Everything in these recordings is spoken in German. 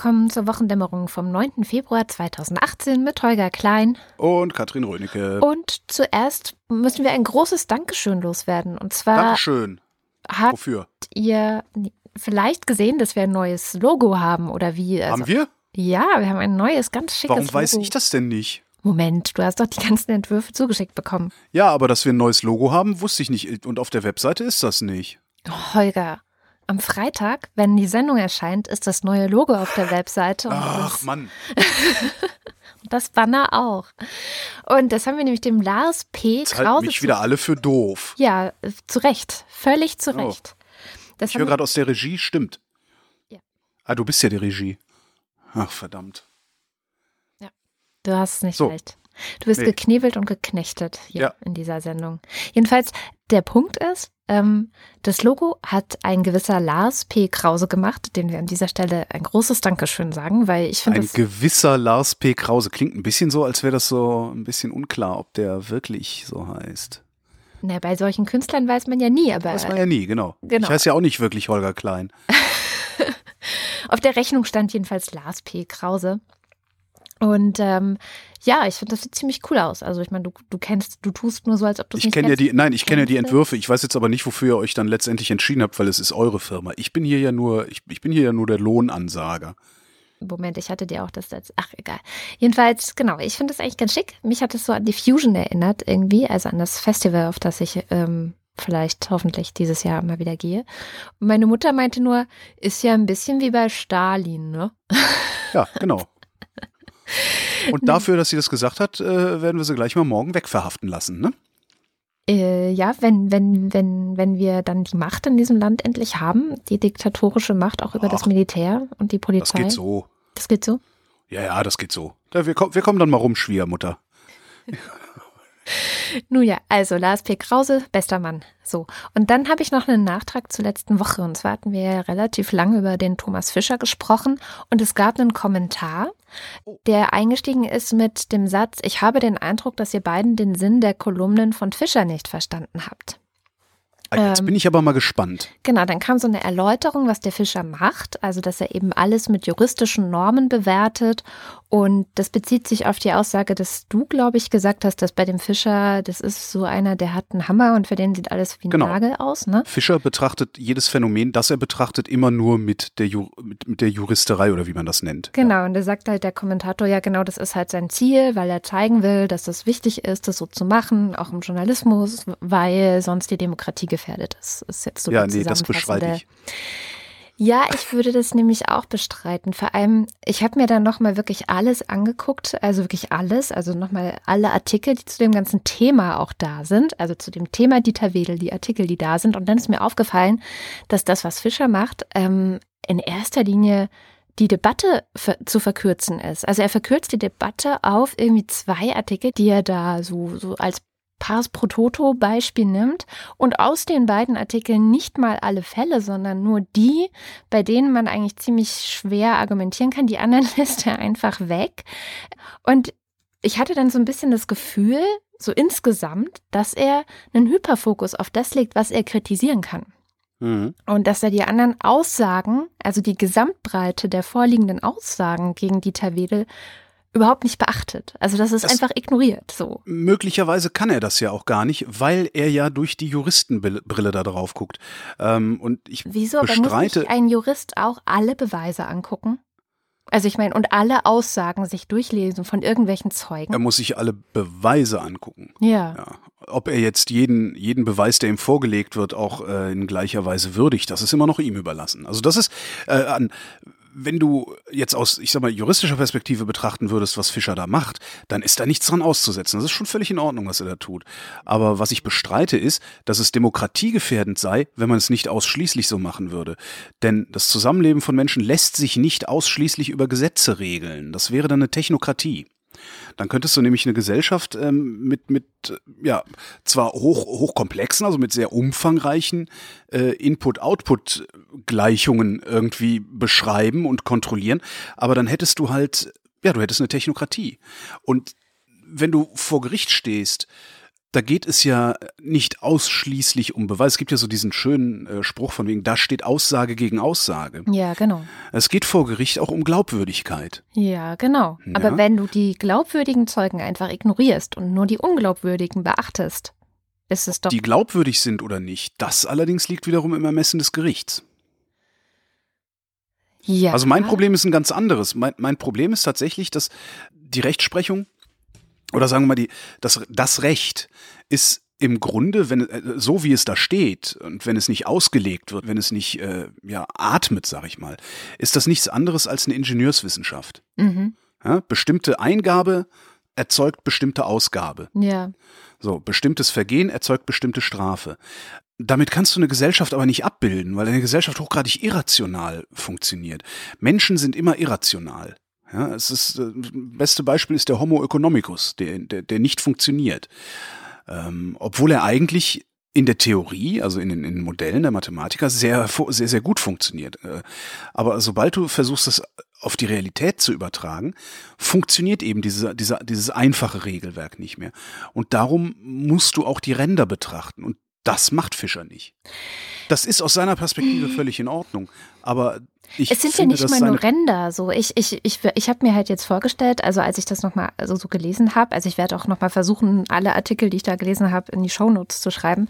Willkommen zur Wochendämmerung vom 9. Februar 2018 mit Holger Klein. Und Katrin Rönecke. Und zuerst müssen wir ein großes Dankeschön loswerden. Und zwar. Dankeschön. Habt Wofür? ihr vielleicht gesehen, dass wir ein neues Logo haben oder wie? Also, Haben wir? Ja, wir haben ein neues, ganz schickes Warum weiß Logo. ich das denn nicht? Moment, du hast doch die ganzen Entwürfe zugeschickt bekommen. Ja, aber dass wir ein neues Logo haben, wusste ich nicht. Und auf der Webseite ist das nicht. Holger, am Freitag, wenn die Sendung erscheint, ist das neue Logo auf der Webseite und Ach, das, Mann. das Banner auch. Und das haben wir nämlich dem Lars P. Jetzt halten Krause mich zu- wieder alle für doof. Ja, zu Recht. Völlig zu Oh. Recht. Das Ich höre gerade aus der Regie, stimmt. Ja. Ah, du bist ja die Regie. Ach, verdammt. du hast es nicht So. leicht. Du bist Nee. geknebelt und geknechtet hier Ja. in dieser Sendung. Jedenfalls, der Punkt ist, ähm, das Logo hat ein gewisser Lars P. Krause gemacht, dem wir an dieser Stelle ein großes Dankeschön sagen, weil ich finde Ein gewisser Lars P. Krause. Klingt ein bisschen so, als wäre das so ein bisschen unklar, ob der wirklich so heißt. Na, bei solchen Künstlern weiß man ja nie, aber Weiß man ja nie, genau. Genau. Ich heiße ja auch nicht wirklich Holger Klein. auf der Rechnung stand jedenfalls Lars P. Krause. Und ähm, ja, ich finde, das sieht ziemlich cool aus. Also ich meine, du, du kennst, du tust nur so, als ob du es Ich nicht kenne ja kennst. die, nein, ich kenne ja die? Entwürfe. Ich weiß jetzt aber nicht, wofür ihr euch dann letztendlich entschieden habt, weil es ist eure Firma. Ich bin hier ja nur, ich, ich bin hier ja nur der Lohnansager. Moment, ich hatte dir auch das als. Ach, egal. Jedenfalls, genau, ich finde das eigentlich ganz schick. Mich hat es so an die Fusion erinnert, irgendwie, also an das Festival, auf das ich ähm, vielleicht hoffentlich dieses Jahr mal wieder gehe. Und meine Mutter meinte nur, ist ja ein bisschen wie bei Stalin, ne? Ja, genau. Und dafür, dass sie das gesagt hat, äh, werden wir sie gleich mal morgen wegverhaften lassen, ne? Äh, ja, wenn, wenn, wenn, wenn wir dann die Macht in diesem Land endlich haben, die diktatorische Macht auch über das Ach, Militär und die Das Polizei. geht so. Das geht so? Ja, ja, das geht so. Wir, kommen- wir kommen dann mal rum, Schwiegermutter. Nun ja, also Lars P. Krause, bester Mann. So. Und dann habe ich noch einen Nachtrag zur letzten Woche. Und zwar hatten wir ja relativ lange über den Thomas Fischer gesprochen. Und es gab einen Kommentar, der eingestiegen ist mit dem Satz, ich habe den Eindruck, dass ihr beiden den Sinn der Kolumnen von Fischer nicht verstanden habt. Ah, Jetzt Ähm, bin ich aber mal gespannt. Genau, dann kam so eine Erläuterung, was der Fischer macht, also dass er eben alles mit juristischen Normen bewertet und das bezieht sich auf die Aussage, dass du, glaube ich, gesagt hast, dass bei dem Fischer, das ist so einer, der hat einen Hammer und für den sieht alles wie ein Genau. Nagel aus, ne? Fischer betrachtet jedes Phänomen, das er betrachtet, immer nur mit der, Ju mit, mit der Juristerei oder wie man das nennt. Genau, und da sagt halt der Kommentator, ja genau, das ist halt sein Ziel, weil er zeigen will, dass es wichtig ist, das so zu machen, auch im Journalismus, weil sonst die Demokratie gefährdet ist. Ist jetzt so Ja, nee, das bestreite ich. Ja, ich würde das nämlich auch bestreiten. Vor allem, ich habe mir dann nochmal wirklich alles angeguckt, also wirklich alles, also nochmal alle Artikel, die zu dem ganzen Thema auch da sind, also zu dem Thema Dieter Wedel, die Artikel, die da sind. Und dann ist mir aufgefallen, dass das, was Fischer macht, ähm, in erster Linie die Debatte zu verkürzen ist. Also er verkürzt die Debatte auf irgendwie zwei Artikel, die er da so, so als Pars pro Toto Beispiel nimmt und aus den beiden Artikeln nicht mal alle Fälle, sondern nur die, bei denen man eigentlich ziemlich schwer argumentieren kann. Die anderen lässt er einfach weg. Und ich hatte dann so ein bisschen das Gefühl, so insgesamt, dass er einen Hyperfokus auf das legt, was er kritisieren kann. Mhm. Und dass er die anderen Aussagen, also die Gesamtbreite der vorliegenden Aussagen gegen Dieter Wedel, überhaupt nicht beachtet. Also das ist Das- einfach ignoriert. So. Möglicherweise kann er das ja auch gar nicht, weil er ja durch die Juristenbrille da drauf guckt. Ähm, und ich Wieso? Aber muss bestreite. nicht ein Jurist auch alle Beweise angucken? Also ich meine, und alle Aussagen sich durchlesen von irgendwelchen Zeugen. Er muss sich alle Beweise angucken. ja. Ja. Ob er jetzt jeden, jeden Beweis, der ihm vorgelegt wird, auch äh, in gleicher Weise würdigt, das ist immer noch ihm überlassen. Also das ist äh, an, wenn du jetzt aus, ich sag mal, juristischer Perspektive betrachten würdest, was Fischer da macht, dann ist da nichts dran auszusetzen. Das ist schon völlig in Ordnung, was er da tut. Aber was ich bestreite ist, dass es demokratiegefährdend sei, wenn man es nicht ausschließlich so machen würde. Denn das Zusammenleben von Menschen lässt sich nicht ausschließlich über Gesetze regeln. Das wäre dann eine Technokratie. Dann könntest du nämlich eine Gesellschaft ähm, mit, mit ja, zwar hoch, hochkomplexen, also mit sehr umfangreichen äh, Input-Output-Gleichungen irgendwie beschreiben und kontrollieren, aber dann hättest du halt, ja, du hättest eine Technokratie. Und wenn du vor Gericht stehst, da geht es ja nicht ausschließlich um Beweis. Es gibt ja so diesen schönen äh, Spruch von wegen, da steht Aussage gegen Aussage. Ja, genau. Es geht vor Gericht auch um Glaubwürdigkeit. Ja, genau. Ja. Aber wenn du die glaubwürdigen Zeugen einfach ignorierst und nur die unglaubwürdigen beachtest, ist es doch. Die glaubwürdig sind oder nicht, das allerdings liegt wiederum im Ermessen des Gerichts. ja. Also mein Problem ist ein ganz anderes. Mein, mein Problem ist tatsächlich, dass die Rechtsprechung oder sagen wir mal die, das, das Recht ist im Grunde, wenn äh, so wie es da steht und wenn es nicht ausgelegt wird, wenn es nicht äh, ja atmet, sag ich mal, ist das nichts anderes als eine Ingenieurswissenschaft. Mhm. Ja, bestimmte Eingabe erzeugt bestimmte Ausgabe. Ja. So, bestimmtes Vergehen erzeugt bestimmte Strafe. Damit kannst du eine Gesellschaft aber nicht abbilden, weil eine Gesellschaft hochgradig irrational funktioniert. Menschen sind immer irrational. Ja, es ist, äh, beste Beispiel ist der Homo economicus, der, der, der nicht funktioniert. Ähm, obwohl er eigentlich in der Theorie, also in den, in den Modellen der Mathematiker, sehr, sehr, sehr gut funktioniert. Äh, Aber sobald du versuchst, das auf die Realität zu übertragen, funktioniert eben diese, dieser, dieses einfache Regelwerk nicht mehr. Und darum musst du auch die Ränder betrachten. Und das macht Fischer nicht. Das ist aus seiner Perspektive völlig in Ordnung. Aber ich Es sind ja finde, nicht dass mal nur Ränder. So, ich, ich, ich, ich habe mir halt jetzt vorgestellt, also als ich das nochmal so, so gelesen habe, also ich werde auch nochmal versuchen, alle Artikel, die ich da gelesen habe, in die Shownotes zu schreiben.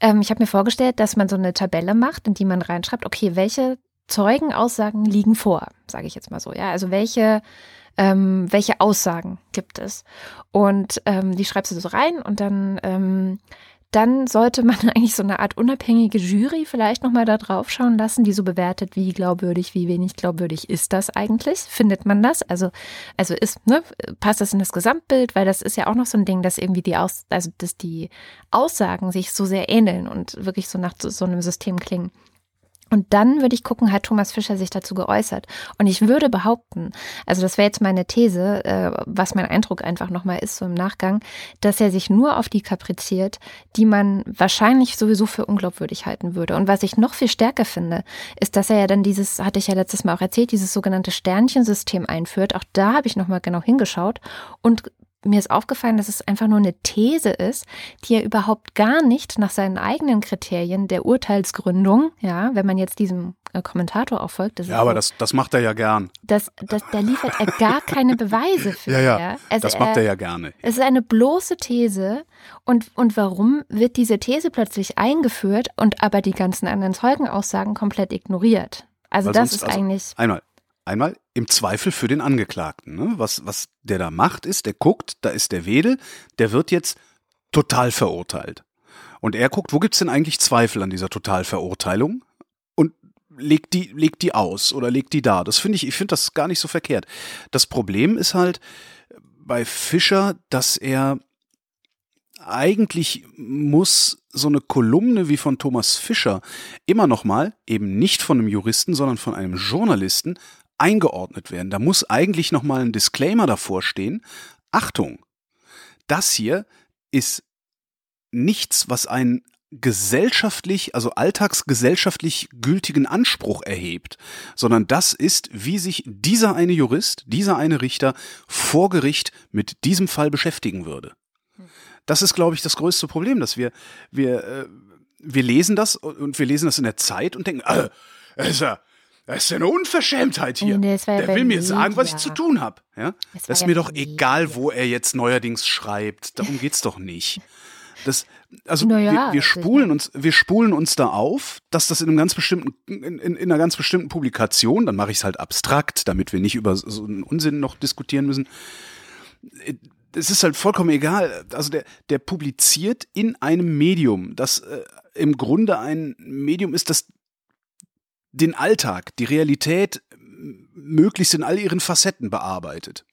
Ähm, ich habe mir vorgestellt, dass man so eine Tabelle macht, in die man reinschreibt, okay, welche Zeugenaussagen liegen vor, sage ich jetzt mal so. Ja, also welche ähm, welche Aussagen gibt es? Und ähm, die schreibst du so rein und dann ähm, dann sollte man eigentlich so eine Art unabhängige Jury vielleicht nochmal da drauf schauen lassen, die so bewertet, wie glaubwürdig, wie wenig glaubwürdig ist das eigentlich? Findet man das? Also, also ist, ne, passt das in das Gesamtbild? Weil das ist ja auch noch so ein Ding, dass irgendwie die Aus, also dass die Aussagen sich so sehr ähneln und wirklich so nach so, so einem System klingen. Und dann würde ich gucken, hat Thomas Fischer sich dazu geäußert. Und ich würde behaupten, also das wäre jetzt meine These, äh, was mein Eindruck einfach nochmal ist, so im Nachgang, dass er sich nur auf die kapriziert, die man wahrscheinlich sowieso für unglaubwürdig halten würde. Und was ich noch viel stärker finde, ist, dass er ja dann dieses, hatte ich ja letztes Mal auch erzählt, dieses sogenannte Sternchensystem einführt. Auch da habe ich nochmal genau hingeschaut und mir ist aufgefallen, dass es einfach nur eine These ist, die er überhaupt gar nicht nach seinen eigenen Kriterien der Urteilsgründung, ja, wenn man jetzt diesem äh, Kommentator auch folgt, das Ja, aber so, das, das macht er ja gern. das, das, da liefert er gar keine Beweise für. Ja, ja. Also das macht er ja gerne. Es ist eine bloße These. Und, und warum wird diese These plötzlich eingeführt und aber die ganzen anderen Zeugenaussagen komplett ignoriert? Also Weil das sonst- ist also eigentlich. Einmal, einmal im Zweifel für den Angeklagten. Ne? Was, was der da macht, ist, der guckt, da ist der Wedel, der wird jetzt total verurteilt. Und er guckt, wo gibt's denn eigentlich Zweifel an dieser Totalverurteilung? Und legt die, legt die aus oder legt die da. Das finde ich, ich finde das gar nicht so verkehrt. Das Problem ist halt bei Fischer, dass er eigentlich muss so eine Kolumne wie von Thomas Fischer immer noch mal eben nicht von einem Juristen, sondern von einem Journalisten eingeordnet werden. Da muss eigentlich noch mal ein Disclaimer davor stehen. Achtung, das hier ist nichts, was einen gesellschaftlich, also alltagsgesellschaftlich gültigen Anspruch erhebt, sondern das ist, wie sich dieser eine Jurist, dieser eine Richter vor Gericht mit diesem Fall beschäftigen würde. Das ist, glaube ich, das größte Problem, dass wir, wir, äh, wir lesen das und wir lesen das in der Zeit und denken, äh, ist ja, das ist ja eine Unverschämtheit hier. Nee, Der will mir sagen, was ich zu tun habe. Ja? Das Das ist mir doch egal, wo er jetzt neuerdings schreibt. Darum geht's doch nicht. Das, also Naja, wir, wir spulen uns, wir spulen uns da auf, dass das in einem ganz bestimmten, in, in, in einer ganz bestimmten Publikation, dann mache ich es halt abstrakt, damit wir nicht über so einen Unsinn noch diskutieren müssen. Es ist halt vollkommen egal. Also der, der publiziert in einem Medium, das äh, im Grunde ein Medium ist, das den Alltag, die Realität möglichst in all ihren Facetten bearbeitet.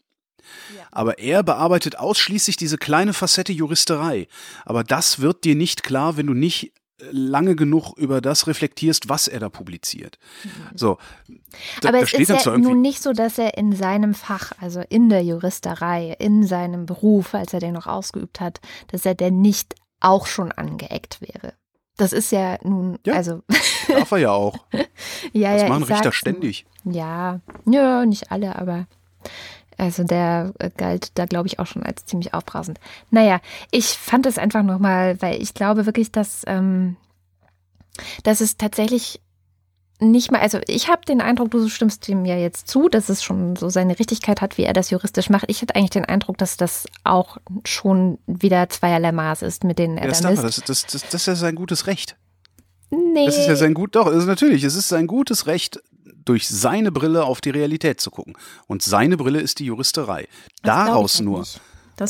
Aber er bearbeitet ausschließlich diese kleine Facette Juristerei. Aber das wird dir nicht klar, wenn du nicht äh, lange genug über das reflektierst, was er da publiziert. So, da, Aber es steht ist ja nun nicht so, dass er in seinem Fach, also in der Juristerei, in seinem Beruf, als er den noch ausgeübt hat, dass er denn nicht auch schon angeeckt wäre. Das ist ja nun, Ja. also darf er ja auch. ja, Das ja, machen ich Richter sag's ständig. Ja, ja, nicht alle, aber Also der äh, galt da, glaube ich, auch schon als ziemlich aufbrausend. Naja, ich fand es einfach nochmal, weil ich glaube wirklich, dass, ähm, dass es tatsächlich nicht mal, also ich habe den Eindruck, du stimmst dem ja jetzt zu, dass es schon so seine Richtigkeit hat, wie er das juristisch macht. Ich hatte eigentlich den Eindruck, dass das auch schon wieder zweierlei Maß ist, mit denen er Ja, das, dann ist. das, das, das, das ist ja sein gutes Recht. Nee, Das ist ja sein gut, doch, also natürlich, es ist sein gutes Recht, durch seine Brille auf die Realität zu gucken. Und seine Brille ist die Juristerei. Daraus halt nur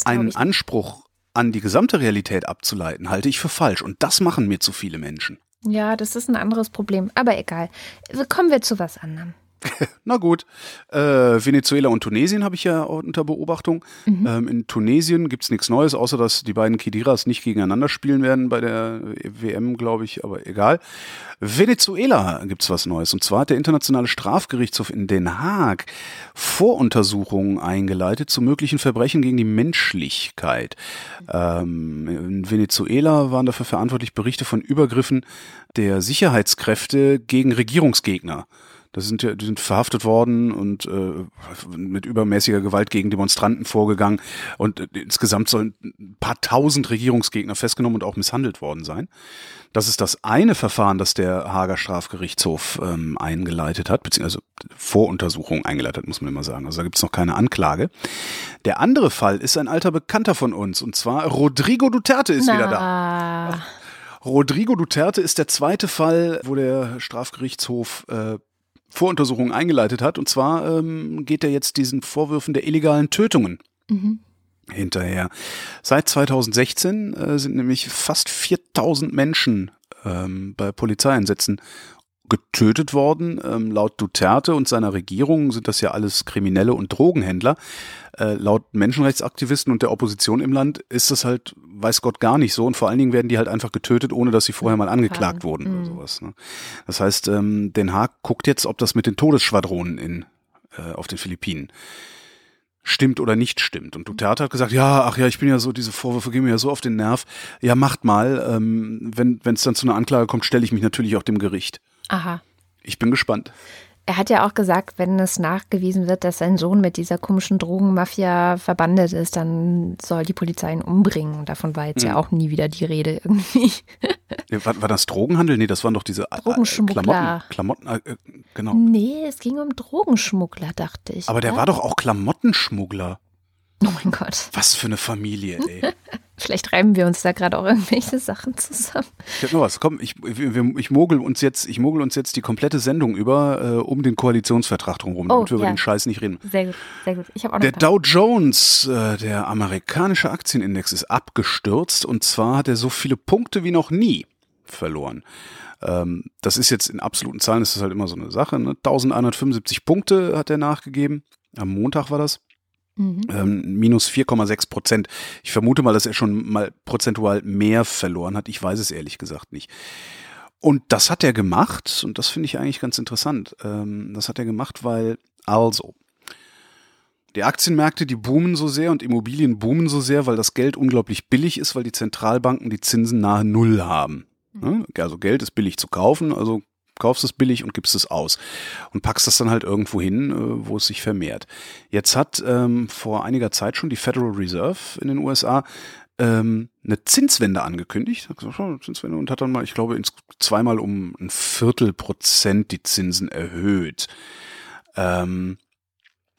einen. Anspruch an die gesamte Realität abzuleiten, halte ich für falsch. Und das machen mir zu viele Menschen. Ja, das ist ein anderes Problem. Aber egal. Kommen wir zu was anderem. Na gut, äh, Venezuela und Tunesien habe ich ja unter Beobachtung. Ähm, in Tunesien gibt's nichts Neues, außer dass die beiden Kidiras nicht gegeneinander spielen werden bei der WM, glaube ich, aber egal. Venezuela gibt's was Neues. Und zwar hat der Internationale Strafgerichtshof in Den Haag Voruntersuchungen eingeleitet zu möglichen Verbrechen gegen die Menschlichkeit. Ähm, in Venezuela waren dafür verantwortlich Berichte von Übergriffen der Sicherheitskräfte gegen Regierungsgegner. Das sind ja, die sind verhaftet worden und äh, mit übermäßiger Gewalt gegen Demonstranten vorgegangen. Und äh, insgesamt sollen ein paar tausend Regierungsgegner festgenommen und auch misshandelt worden sein. Das ist das eine Verfahren, das der Hager Strafgerichtshof ähm, eingeleitet hat, beziehungsweise Voruntersuchung eingeleitet, hat, muss man immer sagen. Also da gibt es noch keine Anklage. Der andere Fall ist ein alter Bekannter von uns, und zwar Rodrigo Duterte ist wieder da. Na, Rodrigo Duterte ist der zweite Fall, wo der Strafgerichtshof äh, Voruntersuchungen eingeleitet hat. Und zwar ähm, geht er jetzt diesen Vorwürfen der illegalen Tötungen hinterher. Seit 2016 äh, sind nämlich fast 4000 Menschen ähm, bei Polizeieinsätzen getötet worden. Ähm, laut Duterte und seiner Regierung sind das ja alles Kriminelle und Drogenhändler. Äh, laut Menschenrechtsaktivisten und der Opposition im Land ist das halt, weiß Gott, gar nicht so. Und vor allen Dingen werden die halt einfach getötet, ohne dass sie vorher mal angeklagt wurden oder sowas. Ne? Das heißt, ähm, Den Haag guckt jetzt, ob das mit den Todesschwadronen in, äh, auf den Philippinen stimmt oder nicht stimmt. Und Duterte hat gesagt, ja, ach ja, ich bin ja so, diese Vorwürfe gehen mir ja so auf den Nerv. Ja, macht mal. Ähm, wenn es dann zu einer Anklage kommt, stelle ich mich natürlich auch dem Gericht. Aha. Ich bin gespannt. Er hat ja auch gesagt, wenn es nachgewiesen wird, dass sein Sohn mit dieser komischen Drogenmafia verbandet ist, dann soll die Polizei ihn umbringen. Und davon war jetzt Mhm. ja auch nie wieder die Rede irgendwie. War, war das Drogenhandel? Nee, das waren doch diese äh, Drogenschmuggler. Klamotten. Klamotten äh, genau. Nee, es ging um Drogenschmuggler, dachte ich. Aber der oder? war doch auch Klamottenschmuggler. Oh mein Gott. Was für eine Familie, ey. Vielleicht reiben wir uns da gerade auch irgendwelche Sachen zusammen. Ich hab noch was. Komm, ich, wir, wir- ich mogel uns jetzt, ich mogel uns jetzt die komplette Sendung über äh, um den Koalitionsvertrag drumherum, Oh, damit wir über ja. den Scheiß nicht reden. Sehr gut, sehr gut. Ich habe auch noch Der. Dow Jones, äh, der amerikanische Aktienindex, ist abgestürzt und zwar hat er so viele Punkte wie noch nie verloren. Ähm, das ist jetzt in absoluten Zahlen, ist das halt immer so eine Sache. Ne? 1175 Punkte hat er nachgegeben. Am Montag war das. Mhm. Ähm, minus 4,6 Prozent. Ich vermute mal, dass er schon mal prozentual mehr verloren hat. Ich weiß es ehrlich gesagt nicht. Und das hat er gemacht, und das finde ich eigentlich ganz interessant. Ähm, das hat er gemacht, weil, also, die Aktienmärkte, die boomen so sehr und Immobilien boomen so sehr, weil das Geld unglaublich billig ist, weil die Zentralbanken die Zinsen nahe Null haben. Ne? Also Geld ist billig zu kaufen, also kaufst es billig und gibst es aus und packst das dann halt irgendwo hin, äh, wo es sich vermehrt. Jetzt hat ähm, vor einiger Zeit schon die Federal Reserve in den USA ähm, eine Zinswende angekündigt, hat gesagt, oh, Zinswende und hat dann mal, ich glaube, ins, zweimal um ein Viertel Prozent die Zinsen erhöht. Ähm,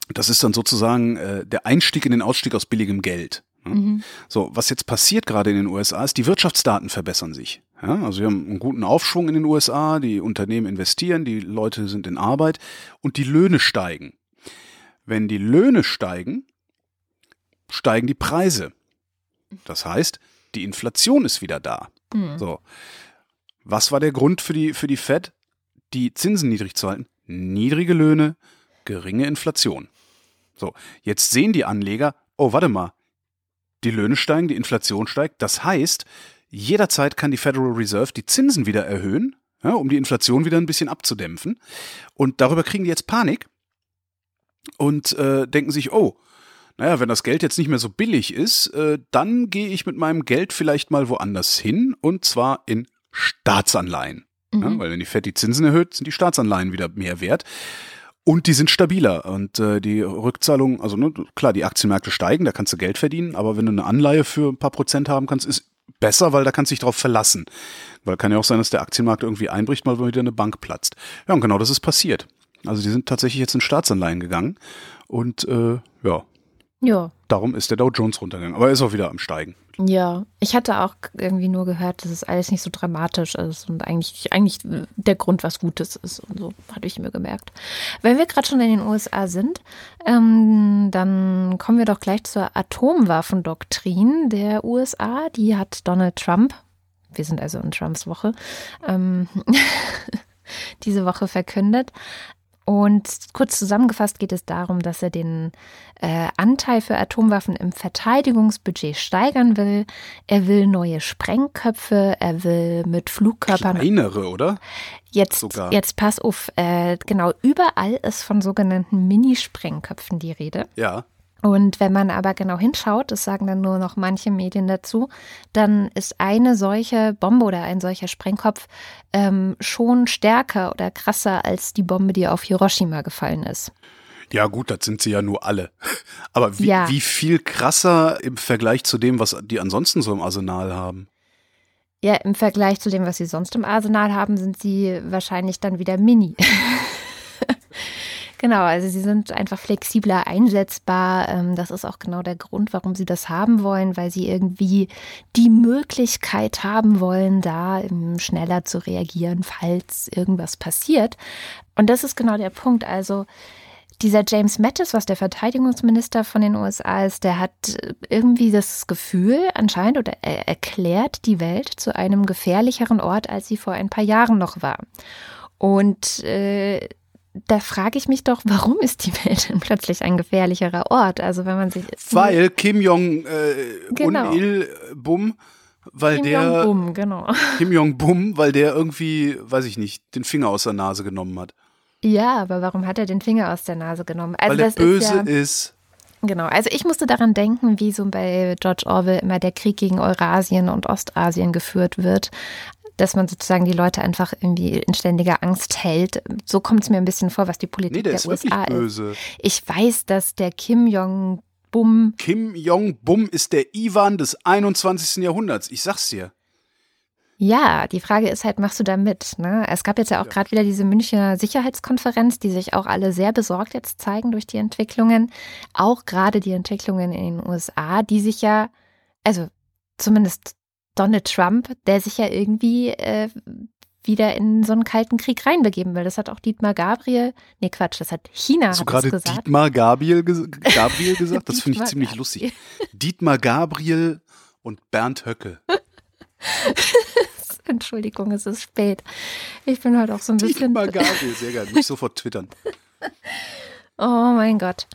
das ist dann sozusagen äh, der Einstieg in den Ausstieg aus billigem Geld. ne? Mhm. So, was jetzt passiert gerade in den USA ist, die Wirtschaftsdaten verbessern sich. Ja, also wir haben einen guten Aufschwung in den USA, die Unternehmen investieren, die Leute sind in Arbeit und die Löhne steigen. Wenn die Löhne steigen, steigen die Preise. Das heißt, die Inflation ist wieder da. Mhm. So. Was war der Grund für die, für die Fed, die Zinsen niedrig zu halten? Niedrige Löhne, geringe Inflation. So, jetzt sehen die Anleger, oh, warte mal, die Löhne steigen, die Inflation steigt. Das heißt, jederzeit kann die Federal Reserve die Zinsen wieder erhöhen, ja, um die Inflation wieder ein bisschen abzudämpfen. Und darüber kriegen die jetzt Panik und äh, denken sich, oh, naja, wenn das Geld jetzt nicht mehr so billig ist, äh, dann gehe ich mit meinem Geld vielleicht mal woanders hin und zwar in Staatsanleihen. Ja, Mhm. weil wenn die Fed die Zinsen erhöht, sind die Staatsanleihen wieder mehr wert. Und die sind stabiler. Und äh, die Rückzahlung, also ne, klar, die Aktienmärkte steigen, da kannst du Geld verdienen, aber wenn du eine Anleihe für ein paar Prozent haben kannst, ist besser, weil da kannst du dich drauf verlassen. Weil kann ja auch sein, dass der Aktienmarkt irgendwie einbricht, mal wieder eine Bank platzt. Ja, und genau das ist passiert. Also die sind tatsächlich jetzt in Staatsanleihen gegangen und äh, ja. Ja. Darum ist der Dow Jones runtergegangen. Aber er ist auch wieder am Steigen. Ja, ich hatte auch irgendwie nur gehört, dass es alles nicht so dramatisch ist und eigentlich, eigentlich der Grund was Gutes ist und so, hatte ich mir gemerkt. Wenn wir gerade schon in den USA sind, ähm, dann kommen wir doch gleich zur Atomwaffendoktrin der USA. Die hat Donald Trump, wir sind also in Trumps Woche, ähm, diese Woche verkündet. Und kurz zusammengefasst geht es darum, dass er den äh, Anteil für Atomwaffen im Verteidigungsbudget steigern will. Er will neue Sprengköpfe, er will mit Flugkörpern. Kleinere, oder? Jetzt, Sogar. jetzt pass auf, äh, genau, überall ist von sogenannten Mini-Sprengköpfen die Rede. Ja. Und wenn man aber genau hinschaut, das sagen dann nur noch manche Medien dazu, dann ist eine solche Bombe oder ein solcher Sprengkopf ähm, schon stärker oder krasser als die Bombe, die auf Hiroshima gefallen ist. Ja, gut, das sind sie ja nur alle. Aber wie, ja. wie viel krasser im Vergleich zu dem, was die ansonsten so im Arsenal haben? Ja, im Vergleich zu dem, was sie sonst im Arsenal haben, sind sie wahrscheinlich dann wieder mini. Genau, also sie sind einfach flexibler einsetzbar. Ähm, das ist auch genau der Grund, warum sie das haben wollen, weil sie irgendwie die Möglichkeit haben wollen, da schneller zu reagieren, falls irgendwas passiert. Und das ist genau der Punkt. Also dieser James Mattis, was der Verteidigungsminister von den USA ist, der hat irgendwie das Gefühl anscheinend oder er erklärt die Welt zu einem gefährlicheren Ort, als sie vor ein paar Jahren noch war. Und äh, da frage ich mich doch, warum ist die Welt denn plötzlich ein gefährlicherer Ort? Also wenn man sich weil Kim Jong äh, genau. Il Bum, weil Kim der Jong Bum, genau. Kim Jong Bum, weil der irgendwie, weiß ich nicht, den Finger aus der Nase genommen hat. Ja, aber warum hat er den Finger aus der Nase genommen? Also weil er böse ist, ja, ist. Genau, also ich musste daran denken, wie so bei George Orwell immer der Krieg gegen Eurasien und Ostasien geführt wird dass man sozusagen die Leute einfach irgendwie in ständiger Angst hält. So kommt es mir ein bisschen vor, was die Politik nee, der, der ist USA böse. ist. Ich weiß, dass der Kim Jong Bum. Kim Jong Bum ist der Ivan des 21. Jahrhunderts. Ich sag's dir. Ja, die Frage ist halt, machst du da mit? Ne? Es gab jetzt ja auch ja. gerade wieder diese Münchner Sicherheitskonferenz, die sich auch alle sehr besorgt jetzt zeigen durch die Entwicklungen. Auch gerade die Entwicklungen in den USA, die sich ja, also zumindest Donald Trump, der sich ja irgendwie äh, wieder in so einen kalten Krieg reinbegeben will. Das hat auch Dietmar Gabriel, nee Quatsch, das hat China Hast du gerade Dietmar Gabriel, Gabriel gesagt? Das finde ich ziemlich Gabriel. lustig. Dietmar Gabriel und Bernd Höcke. Entschuldigung, es ist spät. Ich bin heute auch so ein bisschen. Dietmar Gabriel, sehr geil. Ich sofort twittern. Oh mein Gott.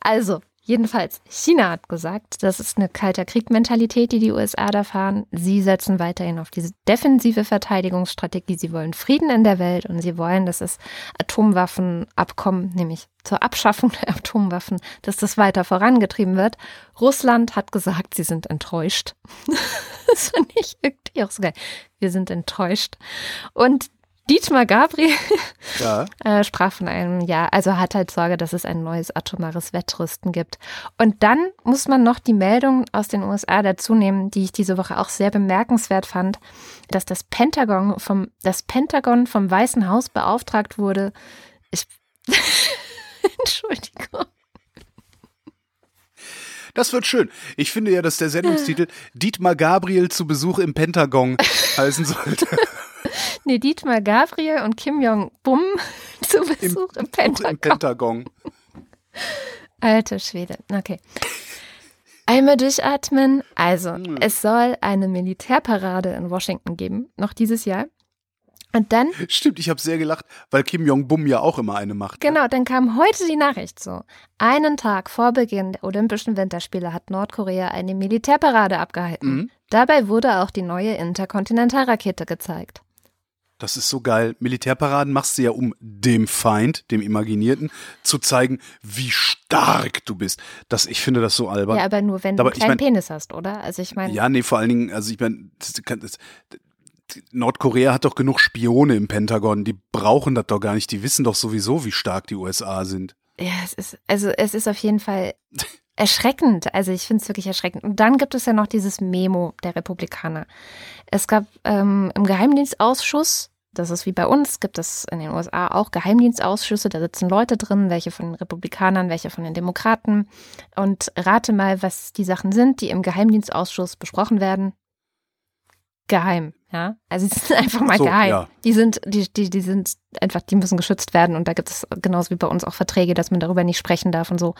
Also, Jedenfalls, China hat gesagt, das ist eine kalter Krieg-Mentalität, die die USA da fahren. Sie setzen weiterhin auf diese defensive Verteidigungsstrategie. Sie wollen Frieden in der Welt und sie wollen, dass das Atomwaffenabkommen, nämlich zur Abschaffung der Atomwaffen, dass das weiter vorangetrieben wird. Russland hat gesagt, sie sind enttäuscht. das fand ich irgendwie auch so geil. Wir sind enttäuscht. Und Dietmar Gabriel ja. äh, sprach von einem, ja, also hat halt Sorge, dass es ein neues atomares Wettrüsten gibt. Und dann muss man noch die Meldung aus den USA dazu nehmen, die ich diese Woche auch sehr bemerkenswert fand, dass das Pentagon vom, das Pentagon vom Weißen Haus beauftragt wurde. Ich, Entschuldigung. Das wird schön. Ich finde ja, dass der Sendungstitel Dietmar Gabriel zu Besuch im Pentagon heißen sollte. Nee, Dietmar Gabriel und Kim Jong-bum zu Besuch Im, im Pentagon. Im Pentagon. Alter Schwede. Okay. Einmal durchatmen. Also, hm. es soll eine Militärparade in Washington geben, noch dieses Jahr. Und dann. Stimmt, ich habe sehr gelacht, weil Kim Jong-bum ja auch immer eine macht. Ne? Genau, dann kam heute die Nachricht so. Einen Tag vor Beginn der Olympischen Winterspiele hat Nordkorea eine Militärparade abgehalten. Mhm. Dabei wurde auch die neue Interkontinentalrakete gezeigt. Das ist so geil. Militärparaden machst du ja, um dem Feind, dem Imaginierten, zu zeigen, wie stark du bist. Das, ich finde das so albern. Ja, aber nur wenn aber du einen kleinen ich mein, Penis hast, oder? Also ich meine. Ja, nee, vor allen Dingen, also ich meine, Nordkorea hat doch genug Spione im Pentagon, die brauchen das doch gar nicht, die wissen doch sowieso, wie stark die USA sind. Ja, es ist, also es ist auf jeden Fall erschreckend. Also ich finde es wirklich erschreckend. Und dann gibt es ja noch dieses Memo der Republikaner. Es gab ähm, im Geheimdienstausschuss, das ist wie bei uns, gibt es in den USA auch Geheimdienstausschüsse, da sitzen Leute drin, welche von den Republikanern, welche von den Demokraten. Und rate mal, was die Sachen sind, die im Geheimdienstausschuss besprochen werden. Geheim. Ja, also die sind einfach mal so, geheim. Ja. Die sind, die, die, die sind einfach, die müssen geschützt werden und da gibt es genauso wie bei uns auch Verträge, dass man darüber nicht sprechen darf und so.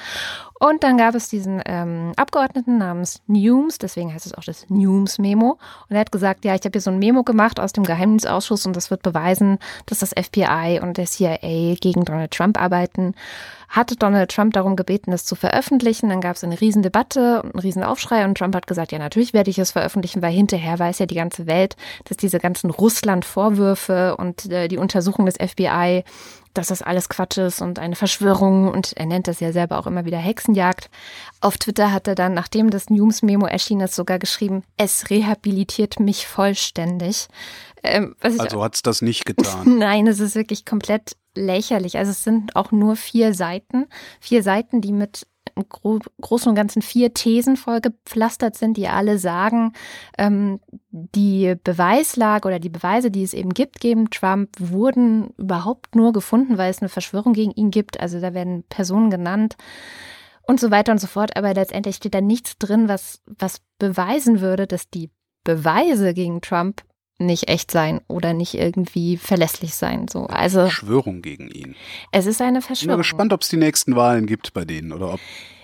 Und dann gab es diesen ähm, Abgeordneten namens Newms, deswegen heißt es auch das Newms-Memo. Und er hat gesagt, ja, ich habe hier so ein Memo gemacht aus dem Geheimdienstausschuss und das wird beweisen, dass das FBI und der CIA gegen Donald Trump arbeiten hatte Donald Trump darum gebeten, es zu veröffentlichen. Dann gab es eine Riesendebatte und einen Riesenaufschrei und Trump hat gesagt, ja, natürlich werde ich es veröffentlichen, weil hinterher weiß ja die ganze Welt, dass diese ganzen Russland-Vorwürfe und äh, die Untersuchung des FBI, dass das alles Quatsch ist und eine Verschwörung und er nennt das ja selber auch immer wieder Hexenjagd. Auf Twitter hat er dann, nachdem das News-Memo erschienen ist, sogar geschrieben, es rehabilitiert mich vollständig. Ähm, also hat es das nicht getan? Nein, es ist wirklich komplett lächerlich. Also es sind auch nur vier Seiten. Vier Seiten, die mit im Gro Großen und Ganzen vier Thesen vollgepflastert sind, die alle sagen, ähm, die Beweislage oder die Beweise, die es eben gibt gegen Trump, wurden überhaupt nur gefunden, weil es eine Verschwörung gegen ihn gibt. Also da werden Personen genannt und so weiter und so fort. Aber letztendlich steht da nichts drin, was, was beweisen würde, dass die Beweise gegen Trump nicht echt sein oder nicht irgendwie verlässlich sein. So, also Verschwörung gegen ihn. Es ist eine Verschwörung. Ich bin gespannt, ob es die nächsten Wahlen gibt bei denen oder ob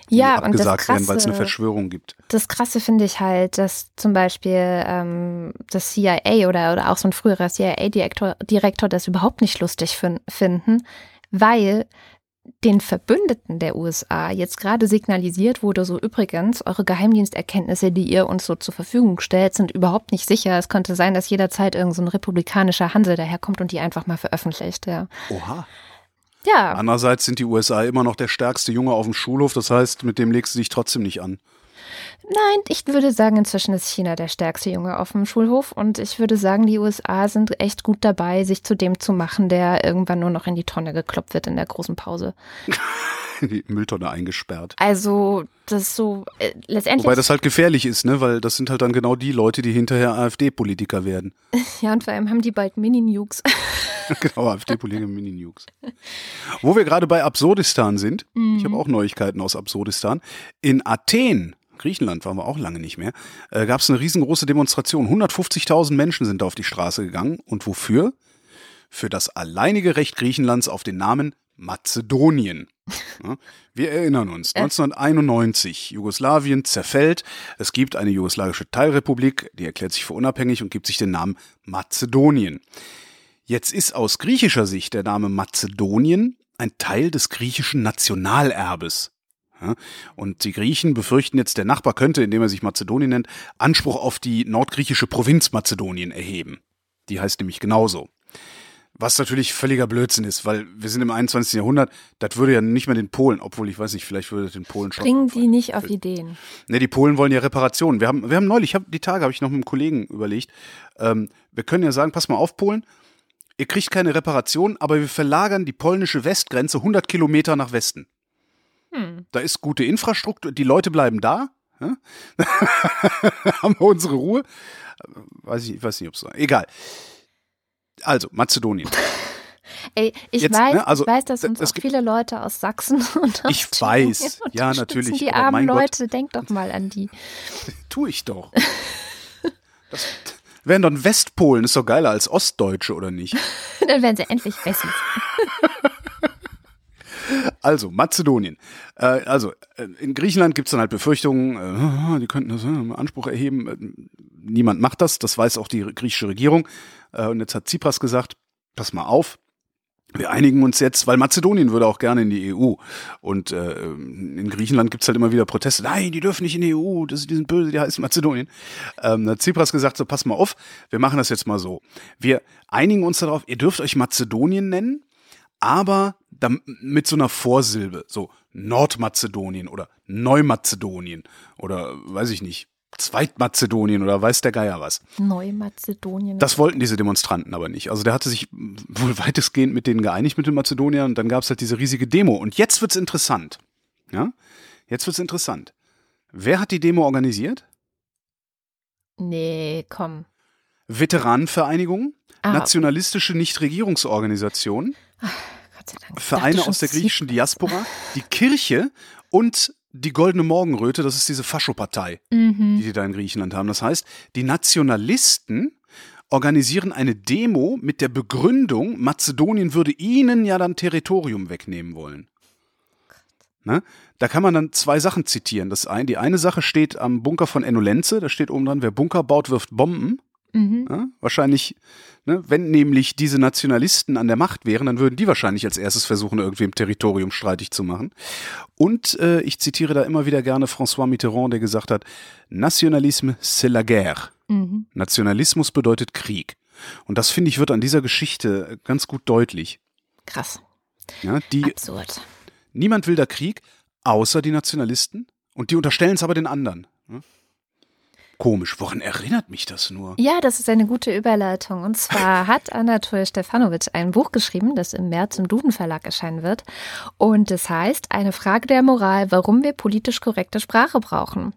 die ja, abgesagt werden, weil es eine Verschwörung gibt. Das Krasse finde ich halt, dass zum Beispiel ähm, das CIA oder, oder auch so ein früherer CIA-Direktor Direktor das überhaupt nicht lustig finden, weil den Verbündeten der USA jetzt gerade signalisiert wurde, so übrigens, eure Geheimdiensterkenntnisse, die ihr uns so zur Verfügung stellt, sind überhaupt nicht sicher. Es könnte sein, dass jederzeit irgendein so republikanischer Hansel daherkommt und die einfach mal veröffentlicht. Ja. Oha. Ja. Andererseits sind die USA immer noch der stärkste Junge auf dem Schulhof, das heißt, mit dem legst du dich trotzdem nicht an. Nein, ich würde sagen, inzwischen ist China der stärkste Junge auf dem Schulhof und ich würde sagen, die USA sind echt gut dabei, sich zu dem zu machen, der irgendwann nur noch in die Tonne gekloppt wird in der großen Pause. die Mülltonne eingesperrt. Also, das ist so äh, letztendlich. Wobei das halt gefährlich ist, ne? Weil das sind halt dann genau die Leute, die hinterher AfD-Politiker werden. Ja, und vor allem haben die bald Mini-Nukes. genau, AfD-Politiker Mini-Nukes. Wo wir gerade bei Absurdistan sind, mhm. ich habe auch Neuigkeiten aus Absurdistan. In Athen Griechenland waren wir auch lange nicht mehr, äh, gab es eine riesengroße Demonstration. 150.000 Menschen sind da auf die Straße gegangen. Und wofür? Für das alleinige Recht Griechenlands auf den Namen Mazedonien. Ja, wir erinnern uns, 1991, Jugoslawien zerfällt. Es gibt eine jugoslawische Teilrepublik, die erklärt sich für unabhängig und gibt sich den Namen Mazedonien. Jetzt ist aus griechischer Sicht der Name Mazedonien ein Teil des griechischen Nationalerbes. Und die Griechen befürchten jetzt, der Nachbar könnte, indem er sich Mazedonien nennt, Anspruch auf die nordgriechische Provinz Mazedonien erheben. Die heißt nämlich genauso. Was natürlich völliger Blödsinn ist, weil wir sind im 21. Jahrhundert, das würde ja nicht mehr den Polen, obwohl ich weiß nicht, vielleicht würde den Polen schon. Bringen die nicht auf Ideen. Ne, die Polen wollen ja Reparationen. Wir haben, wir haben neulich, hab, die Tage habe ich noch mit einem Kollegen überlegt, ähm, wir können ja sagen, pass mal auf, Polen, ihr kriegt keine Reparation, aber wir verlagern die polnische Westgrenze 100 Kilometer nach Westen. Hm. Da ist gute Infrastruktur, die Leute bleiben da. Haben wir unsere Ruhe. Weiß ich, weiß nicht, ob es so. Egal. Also, Mazedonien. Ey, ich, Jetzt, weiß, ne, also, ich weiß, dass uns auch viele Leute aus Sachsen und Ich weiß, ja, natürlich. Die armen Leute, Gott. denk doch mal an die. Tu ich doch. Das wären dann Westpolen, ist doch geiler als Ostdeutsche, oder nicht? dann wären sie endlich Wessis. Also, Mazedonien. Äh, also, äh, in Griechenland gibt es dann halt Befürchtungen, äh, die könnten das äh, Anspruch erheben. Äh, niemand macht das, das weiß auch die griechische Regierung. Äh, und jetzt hat Tsipras gesagt, pass mal auf, wir einigen uns jetzt, weil Mazedonien würde auch gerne in die EU. Und äh, in Griechenland gibt's halt immer wieder Proteste. Nein, die dürfen nicht in die EU, das, die sind böse, die heißen Mazedonien. Ähm, hat Tsipras gesagt, so pass mal auf, wir machen das jetzt mal so. Wir einigen uns darauf, ihr dürft euch Mazedonien nennen, aber mit so einer Vorsilbe, so Nordmazedonien oder Neumazedonien oder weiß ich nicht, Zweitmazedonien oder weiß der Geier was. Neumazedonien. Das wollten diese Demonstranten aber nicht. Also der hatte sich wohl weitestgehend mit denen geeinigt, mit den Mazedoniern, und dann gab es halt diese riesige Demo. Und jetzt wird's interessant. Ja? Jetzt wird's interessant. Wer hat die Demo organisiert? Nee, komm. Veteranenvereinigung, ah. nationalistische Nichtregierungsorganisationen, Vereine aus der griechischen Diaspora, die Kirche und die Goldene Morgenröte, das ist diese Faschopartei, mhm. die die da in Griechenland haben. Das heißt, die Nationalisten organisieren eine Demo mit der Begründung, Mazedonien würde ihnen ja dann Territorium wegnehmen wollen. Ne? Da kann man dann zwei Sachen zitieren. Das ein, die eine Sache steht am Bunker von Enolenze, da steht oben dran, wer Bunker baut, wirft Bomben. Mhm. Ja, wahrscheinlich, ne, wenn nämlich diese Nationalisten an der Macht wären, dann würden die wahrscheinlich als erstes versuchen, irgendwie im Territorium streitig zu machen. Und äh, ich zitiere da immer wieder gerne François Mitterrand, der gesagt hat, Nationalisme c'est la guerre. Mhm. Nationalismus bedeutet Krieg. Und das finde ich wird an dieser Geschichte ganz gut deutlich. Krass. Ja, die, Absurd. Niemand will da Krieg, außer die Nationalisten. Und die unterstellen es aber den anderen. Ne? Komisch, woran erinnert mich das nur? Ja, das ist eine gute Überleitung. Und zwar hat Anatol Stefanovic ein Buch geschrieben, das im März im Duden Verlag erscheinen wird. Und es heißt Eine Frage der Moral, warum wir politisch korrekte Sprache brauchen.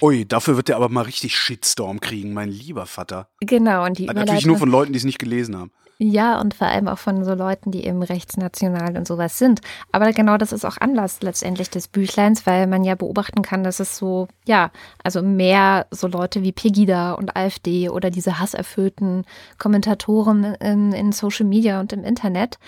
Ui, dafür wird er aber mal richtig Shitstorm kriegen, mein lieber Vater. Genau, und die Überleitung. Natürlich nur von Leuten, die es nicht gelesen haben. Ja, und vor allem auch von so Leuten, die eben rechtsnational und sowas sind. Aber genau das ist auch Anlass letztendlich des Büchleins, weil man ja beobachten kann, dass es so, ja, also mehr so Leute wie Pegida und AfD oder diese hasserfüllten Kommentatoren in, in Social Media und im Internet.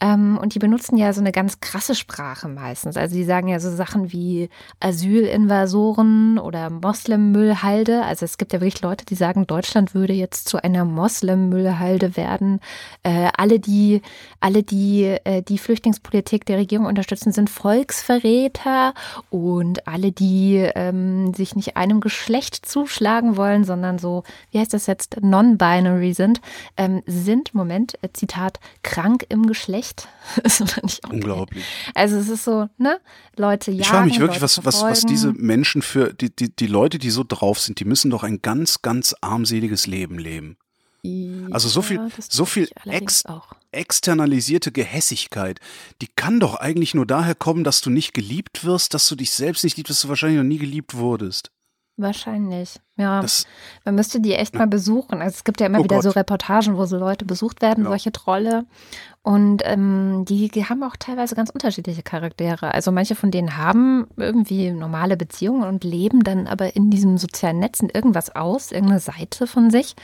Ähm, und die benutzen ja so eine ganz krasse Sprache meistens. Also die sagen ja so Sachen wie Asylinvasoren oder Moslemmüllhalde. Also es gibt ja wirklich Leute, die sagen, Deutschland würde jetzt zu einer Moslemmüllhalde werden. Äh, alle, die, alle, die äh, die Flüchtlingspolitik der Regierung unterstützen, sind Volksverräter und alle, die ähm, sich nicht einem Geschlecht zuschlagen wollen, sondern so, wie heißt das jetzt, non-binary sind, ähm, sind, Moment, äh, Zitat, krank im Geschlecht. ist Unglaublich. Also es ist so, ne, Leute ja. Ich frage mich wirklich, was, was, was diese Menschen für, die, die, die Leute, die so drauf sind, die müssen doch ein ganz, ganz armseliges Leben leben. Also so viel, so viel ex externalisierte Gehässigkeit, die kann doch eigentlich nur daher kommen, dass du nicht geliebt wirst, dass du dich selbst nicht liebst, dass du wahrscheinlich noch nie geliebt wurdest. Wahrscheinlich, ja. Das, Man müsste die echt mal besuchen. Also es gibt ja immer oh wieder Gott. so Reportagen, wo so Leute besucht werden, ja. solche Trolle. Und ähm, die, die haben auch teilweise ganz unterschiedliche Charaktere. Also manche von denen haben irgendwie normale Beziehungen und leben dann aber in diesem sozialen Netzen irgendwas aus, irgendeine Seite von sich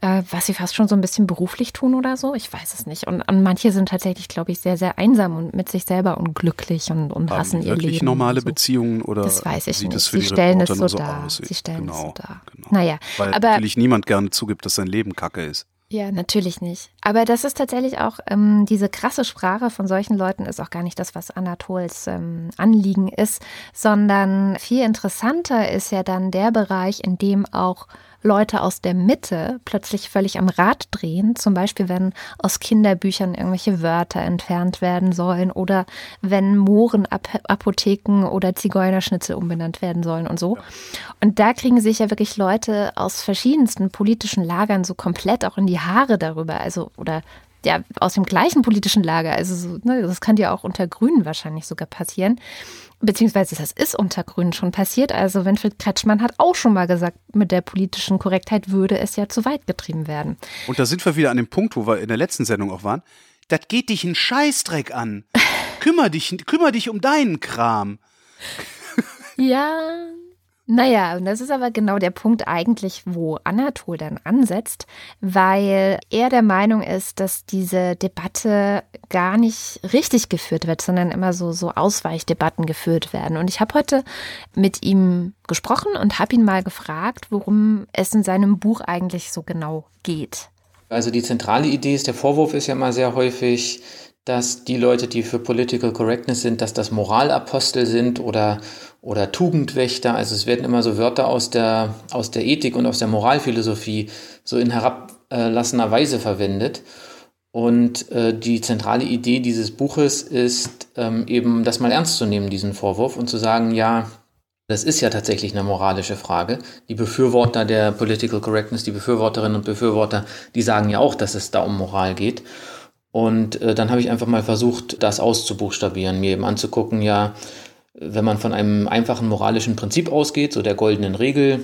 äh, was sie fast schon so ein bisschen beruflich tun oder so. Ich weiß es nicht. Und, und manche sind tatsächlich, glaube ich, sehr, sehr einsam und mit sich selber unglücklich und, und hassen ihr Leben. normale so. Beziehungen oder das weiß ich nicht. sie stellen es so, so dar. Sie stellen genau, es so dar. Genau. Naja, Weil aber, natürlich niemand gerne zugibt, dass sein Leben kacke ist. Ja, natürlich nicht. Aber das ist tatsächlich auch, ähm, diese krasse Sprache von solchen Leuten ist auch gar nicht das, was Anatols ähm, Anliegen ist, sondern viel interessanter ist ja dann der Bereich, in dem auch Leute aus der Mitte plötzlich völlig am Rad drehen. Zum Beispiel, wenn aus Kinderbüchern irgendwelche Wörter entfernt werden sollen oder wenn Mohrenapotheken oder Zigeunerschnitzel umbenannt werden sollen und so. Und da kriegen sich ja wirklich Leute aus verschiedensten politischen Lagern so komplett auch in die Haare darüber. Also, oder ja, aus dem gleichen politischen Lager. Also, so, ne, das kann ja auch unter Grünen wahrscheinlich sogar passieren. Beziehungsweise das ist unter Grünen schon passiert. Also Winfried Kretschmann hat auch schon mal gesagt, mit der politischen Korrektheit würde es ja zu weit getrieben werden. Und da sind wir wieder an dem Punkt, wo wir in der letzten Sendung auch waren. Das geht dich einen Scheißdreck an. Kümmer dich, kümmer dich um deinen Kram. Ja, naja, und das ist aber genau der Punkt eigentlich, wo Anatol dann ansetzt, weil er der Meinung ist, dass diese Debatte gar nicht richtig geführt wird, sondern immer so, so Ausweichdebatten geführt werden. Und ich habe heute mit ihm gesprochen und habe ihn mal gefragt, worum es in seinem Buch eigentlich so genau geht. Also die zentrale Idee ist, der Vorwurf ist ja mal sehr häufig, dass die Leute, die für Political Correctness sind, dass das Moralapostel sind oder, oder Tugendwächter. Also es werden immer so Wörter aus der, aus der Ethik und aus der Moralphilosophie so in herablassender Weise verwendet. Und äh, die zentrale Idee dieses Buches ist ähm, eben, das mal ernst zu nehmen, diesen Vorwurf, und zu sagen, ja, Das ist ja tatsächlich eine moralische Frage. Die Befürworter der Political Correctness, die Befürworterinnen und Befürworter, die sagen ja auch, dass es da um Moral geht. Und äh, dann habe ich einfach mal versucht, das auszubuchstabieren, mir eben anzugucken, ja, wenn man von einem einfachen moralischen Prinzip ausgeht, so der goldenen Regel,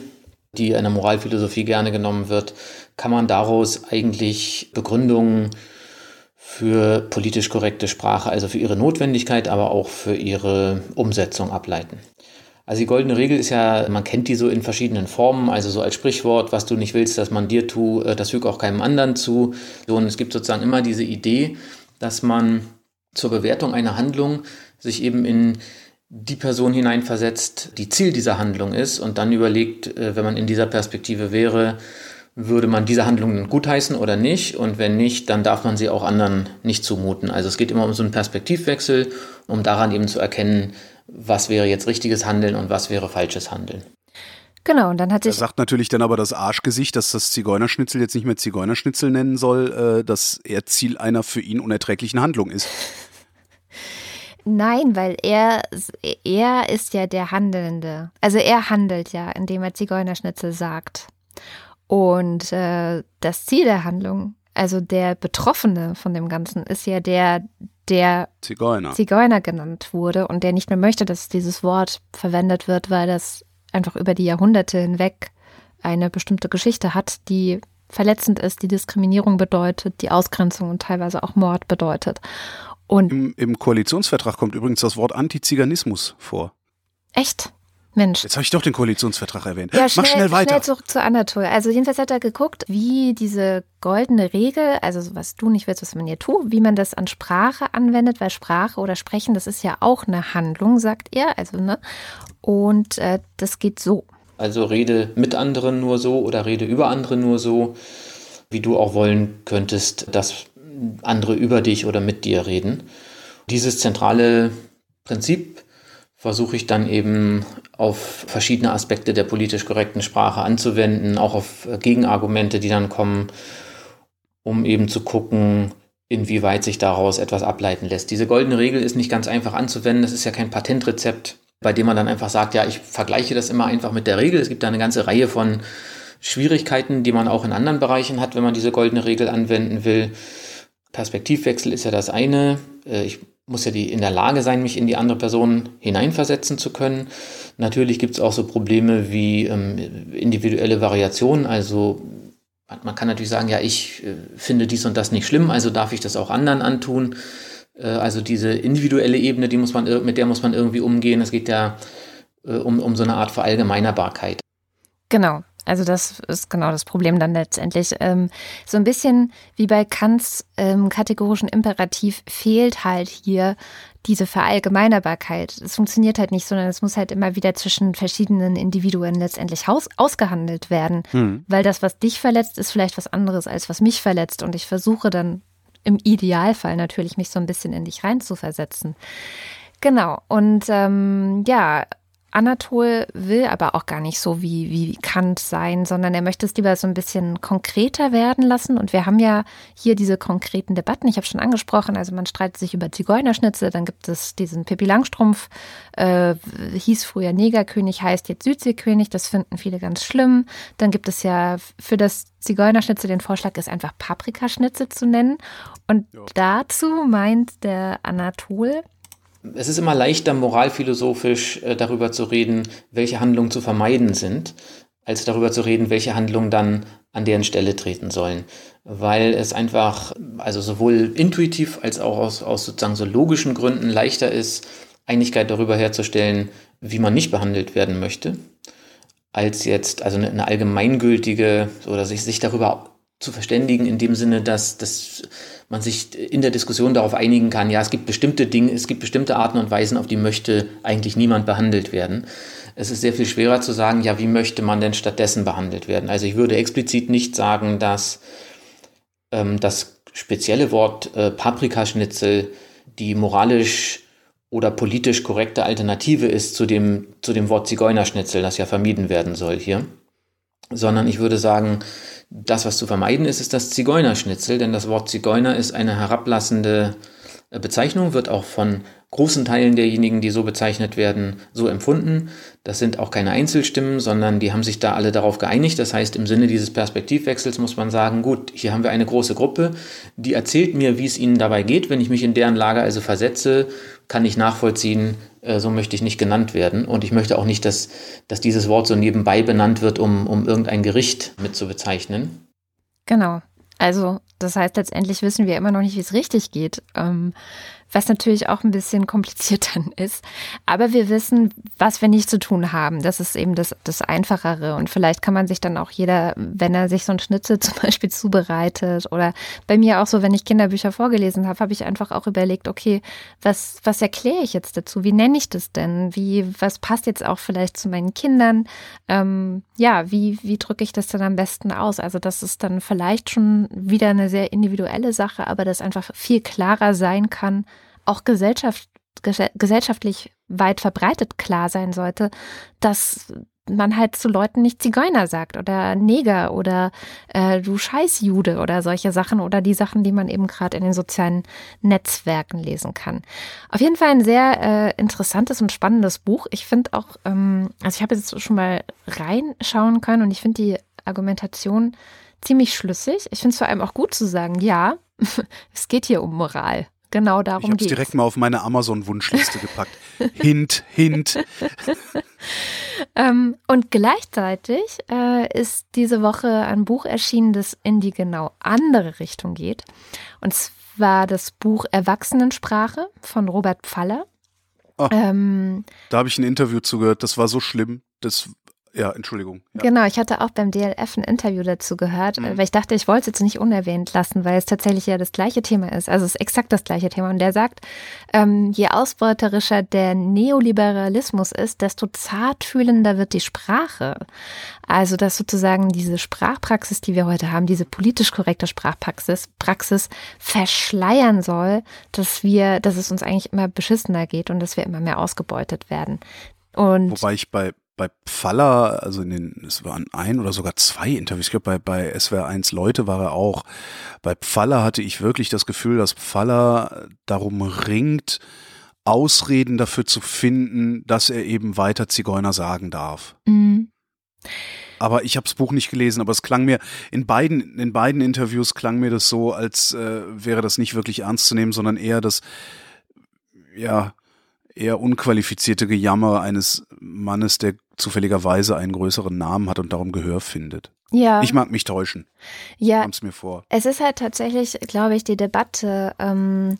die in der Moralphilosophie gerne genommen wird, kann man daraus eigentlich Begründungen für politisch korrekte Sprache, also für ihre Notwendigkeit, aber auch für ihre Umsetzung ableiten. Also die goldene Regel ist ja, man kennt die so in verschiedenen Formen, also so als Sprichwort, was du nicht willst, dass man dir tut, äh, das fügt auch keinem anderen zu. und es gibt sozusagen immer diese Idee, dass man zur Bewertung einer Handlung sich eben in die Person hineinversetzt, die Ziel dieser Handlung ist und dann überlegt, äh, wenn man in dieser Perspektive wäre, würde man diese Handlungen gutheißen oder nicht? Und wenn nicht, dann darf man sie auch anderen nicht zumuten. Also es geht immer um so einen Perspektivwechsel, um daran eben zu erkennen, was wäre jetzt richtiges Handeln und was wäre falsches Handeln. Genau, und dann hat sich. Er sagt natürlich dann aber das Arschgesicht, dass das Zigeunerschnitzel jetzt nicht mehr Zigeunerschnitzel nennen soll, äh, dass er Ziel einer für ihn unerträglichen Handlung ist. Nein, weil er, er ist ja der Handelnde. Also er handelt ja, indem er Zigeunerschnitzel sagt. Und äh, das Ziel der Handlung, also der Betroffene von dem Ganzen, ist ja der, der Zigeuner. Zigeuner genannt wurde und der nicht mehr möchte, dass dieses Wort verwendet wird, weil das einfach über die Jahrhunderte hinweg eine bestimmte Geschichte hat, die verletzend ist, die Diskriminierung bedeutet, die Ausgrenzung und teilweise auch Mord bedeutet. Und Im, Im Koalitionsvertrag kommt übrigens das Wort Antiziganismus vor. Echt? Mensch. Jetzt habe ich doch den Koalitionsvertrag erwähnt. Ja, schnell, Mach schnell weiter. Schnell zurück zu Anatol. Also jedenfalls hat er geguckt, wie diese goldene Regel, also was du nicht willst, was man hier tut, wie man das an Sprache anwendet, weil Sprache oder Sprechen, das ist ja auch eine Handlung, sagt er. Also ne. Und äh, das geht so. Also rede mit anderen nur so oder rede über andere nur so, wie du auch wollen könntest, dass andere über dich oder mit dir reden. Dieses zentrale Prinzip versuche ich dann eben auf verschiedene Aspekte der politisch korrekten Sprache anzuwenden, auch auf Gegenargumente, die dann kommen, um eben zu gucken, inwieweit sich daraus etwas ableiten lässt. Diese goldene Regel ist nicht ganz einfach anzuwenden, das ist ja kein Patentrezept, bei dem man dann einfach sagt, ja, ich vergleiche das immer einfach mit der Regel. Es gibt da eine ganze Reihe von Schwierigkeiten, die man auch in anderen Bereichen hat, wenn man diese goldene Regel anwenden will. Perspektivwechsel ist ja das eine. Äh, ich muss ja die, in der Lage sein, mich in die andere Person hineinversetzen zu können. Natürlich gibt es auch so Probleme wie ähm, individuelle Variationen. Also man kann natürlich sagen, ja, ich äh, finde dies und das nicht schlimm, also darf ich das auch anderen antun. Äh, also diese individuelle Ebene, die muss man, mit der muss man irgendwie umgehen. Es geht ja äh, um, um so eine Art Verallgemeinerbarkeit. Genau. Also das ist genau das Problem dann letztendlich. Ähm, so ein bisschen wie bei Kants ähm, kategorischen Imperativ fehlt halt hier diese Verallgemeinerbarkeit. Es funktioniert halt nicht, sondern es muss halt immer wieder zwischen verschiedenen Individuen letztendlich aus, ausgehandelt werden. Hm. Weil das, was dich verletzt, ist vielleicht was anderes, als was mich verletzt. Und ich versuche dann im Idealfall natürlich, mich so ein bisschen in dich reinzuversetzen. Genau. Und ähm, ja, Anatol will aber auch gar nicht so wie, wie Kant sein, sondern er möchte es lieber so ein bisschen konkreter werden lassen. Und wir haben ja hier diese konkreten Debatten. Ich habe schon angesprochen, also man streitet sich über Zigeunerschnitzel, dann gibt es diesen Pippi Langstrumpf, äh, hieß früher Negerkönig, heißt jetzt Südseekönig. Das finden viele ganz schlimm. Dann gibt es ja für das Zigeunerschnitzel den Vorschlag, es einfach Paprikaschnitzel zu nennen. Und ja. dazu meint der Anatol, es ist immer leichter, moralphilosophisch äh, darüber zu reden, welche Handlungen zu vermeiden sind, als darüber zu reden, welche Handlungen dann an deren Stelle treten sollen. Weil es einfach, also sowohl intuitiv als auch aus, aus sozusagen so logischen Gründen leichter ist, Einigkeit darüber herzustellen, wie man nicht behandelt werden möchte, als jetzt also eine, eine allgemeingültige oder sich, sich darüber zu verständigen, in dem Sinne, dass, dass man sich in der Diskussion darauf einigen kann, ja, es gibt bestimmte Dinge, es gibt bestimmte Arten und Weisen, auf die möchte eigentlich niemand behandelt werden. Es ist sehr viel schwerer zu sagen, ja, wie möchte man denn stattdessen behandelt werden? Also ich würde explizit nicht sagen, dass ähm, das spezielle Wort äh, Paprikaschnitzel die moralisch oder politisch korrekte Alternative ist zu dem, zu dem Wort Zigeunerschnitzel, das ja vermieden werden soll hier. Sondern ich würde sagen, das, was zu vermeiden ist, ist das Zigeunerschnitzel, denn das Wort Zigeuner ist eine herablassende Bezeichnung, wird auch von großen Teilen derjenigen, die so bezeichnet werden, so empfunden. Das sind auch keine Einzelstimmen, sondern die haben sich da alle darauf geeinigt. Das heißt, im Sinne dieses Perspektivwechsels muss man sagen, gut, hier haben wir eine große Gruppe, die erzählt mir, wie es ihnen dabei geht. Wenn ich mich in deren Lage also versetze, kann ich nachvollziehen, äh, so möchte ich nicht genannt werden. Und ich möchte auch nicht, dass, dass dieses Wort so nebenbei benannt wird, um, um irgendein Gericht mit zu bezeichnen. Genau. Also, das heißt, letztendlich wissen wir immer noch nicht, wie es richtig geht. Ähm, was natürlich auch ein bisschen kompliziert dann ist. Aber wir wissen, was wir nicht zu tun haben. Das ist eben das, das Einfachere. Und vielleicht kann man sich dann auch jeder, wenn er sich so ein Schnitzel zum Beispiel zubereitet oder bei mir auch so, wenn ich Kinderbücher vorgelesen habe, habe ich einfach auch überlegt, okay, was, was erkläre ich jetzt dazu? Wie nenne ich das denn? Wie, was passt jetzt auch vielleicht zu meinen Kindern? Ähm, ja, wie, wie drücke ich das dann am besten aus? Also das ist dann vielleicht schon wieder eine sehr individuelle Sache, aber das einfach viel klarer sein kann, auch Gesellschaft, gesellschaftlich weit verbreitet klar sein sollte, dass man halt zu Leuten nicht Zigeuner sagt oder Neger oder äh, du Scheißjude oder solche Sachen oder die Sachen, die man eben gerade in den sozialen Netzwerken lesen kann. Auf jeden Fall ein sehr äh, interessantes und spannendes Buch. Ich finde auch, ähm, also ich habe jetzt schon mal reinschauen können und ich finde die Argumentation ziemlich schlüssig. Ich finde es vor allem auch gut zu sagen, ja, es geht hier um Moral. Genau darum geht es. Ich habe direkt mal auf meine Amazon-Wunschliste gepackt. hint, hint. ähm, und gleichzeitig äh, ist diese Woche ein Buch erschienen, das in die genau andere Richtung geht. Und zwar das Buch Erwachsenensprache von Robert Pfaller. Oh, ähm, da habe ich ein Interview zugehört, das war so schlimm. Das ja, Entschuldigung. Ja. Genau, ich hatte auch beim DLF ein Interview dazu gehört, mhm. weil ich dachte, ich wollte es jetzt nicht unerwähnt lassen, weil es tatsächlich ja das gleiche Thema ist. Also es ist exakt das gleiche Thema. Und der sagt, ähm, je ausbeuterischer der Neoliberalismus ist, desto zartfühlender wird die Sprache. Also dass sozusagen diese Sprachpraxis, die wir heute haben, diese politisch korrekte Sprachpraxis, Praxis verschleiern soll, dass wir, dass es uns eigentlich immer beschissener geht und dass wir immer mehr ausgebeutet werden. Und Wobei ich bei, bei Pfaller, also in den, es waren ein oder sogar zwei Interviews, ich glaube bei, bei SWR 1 Leute war er auch. Bei Pfaller hatte ich wirklich das Gefühl, dass Pfaller darum ringt, Ausreden dafür zu finden, dass er eben weiter Zigeuner sagen darf. Mhm. Aber ich habe das Buch nicht gelesen, aber es klang mir in beiden in beiden Interviews klang mir das so, als äh, wäre das nicht wirklich ernst zu nehmen, sondern eher das ja eher unqualifizierte Gejammer eines Mannes, der zufälligerweise einen größeren Namen hat und darum Gehör findet. Ja. Ich mag mich täuschen. Ja. Kommt's mir vor. Es ist halt tatsächlich, glaube ich, die Debatte, ähm,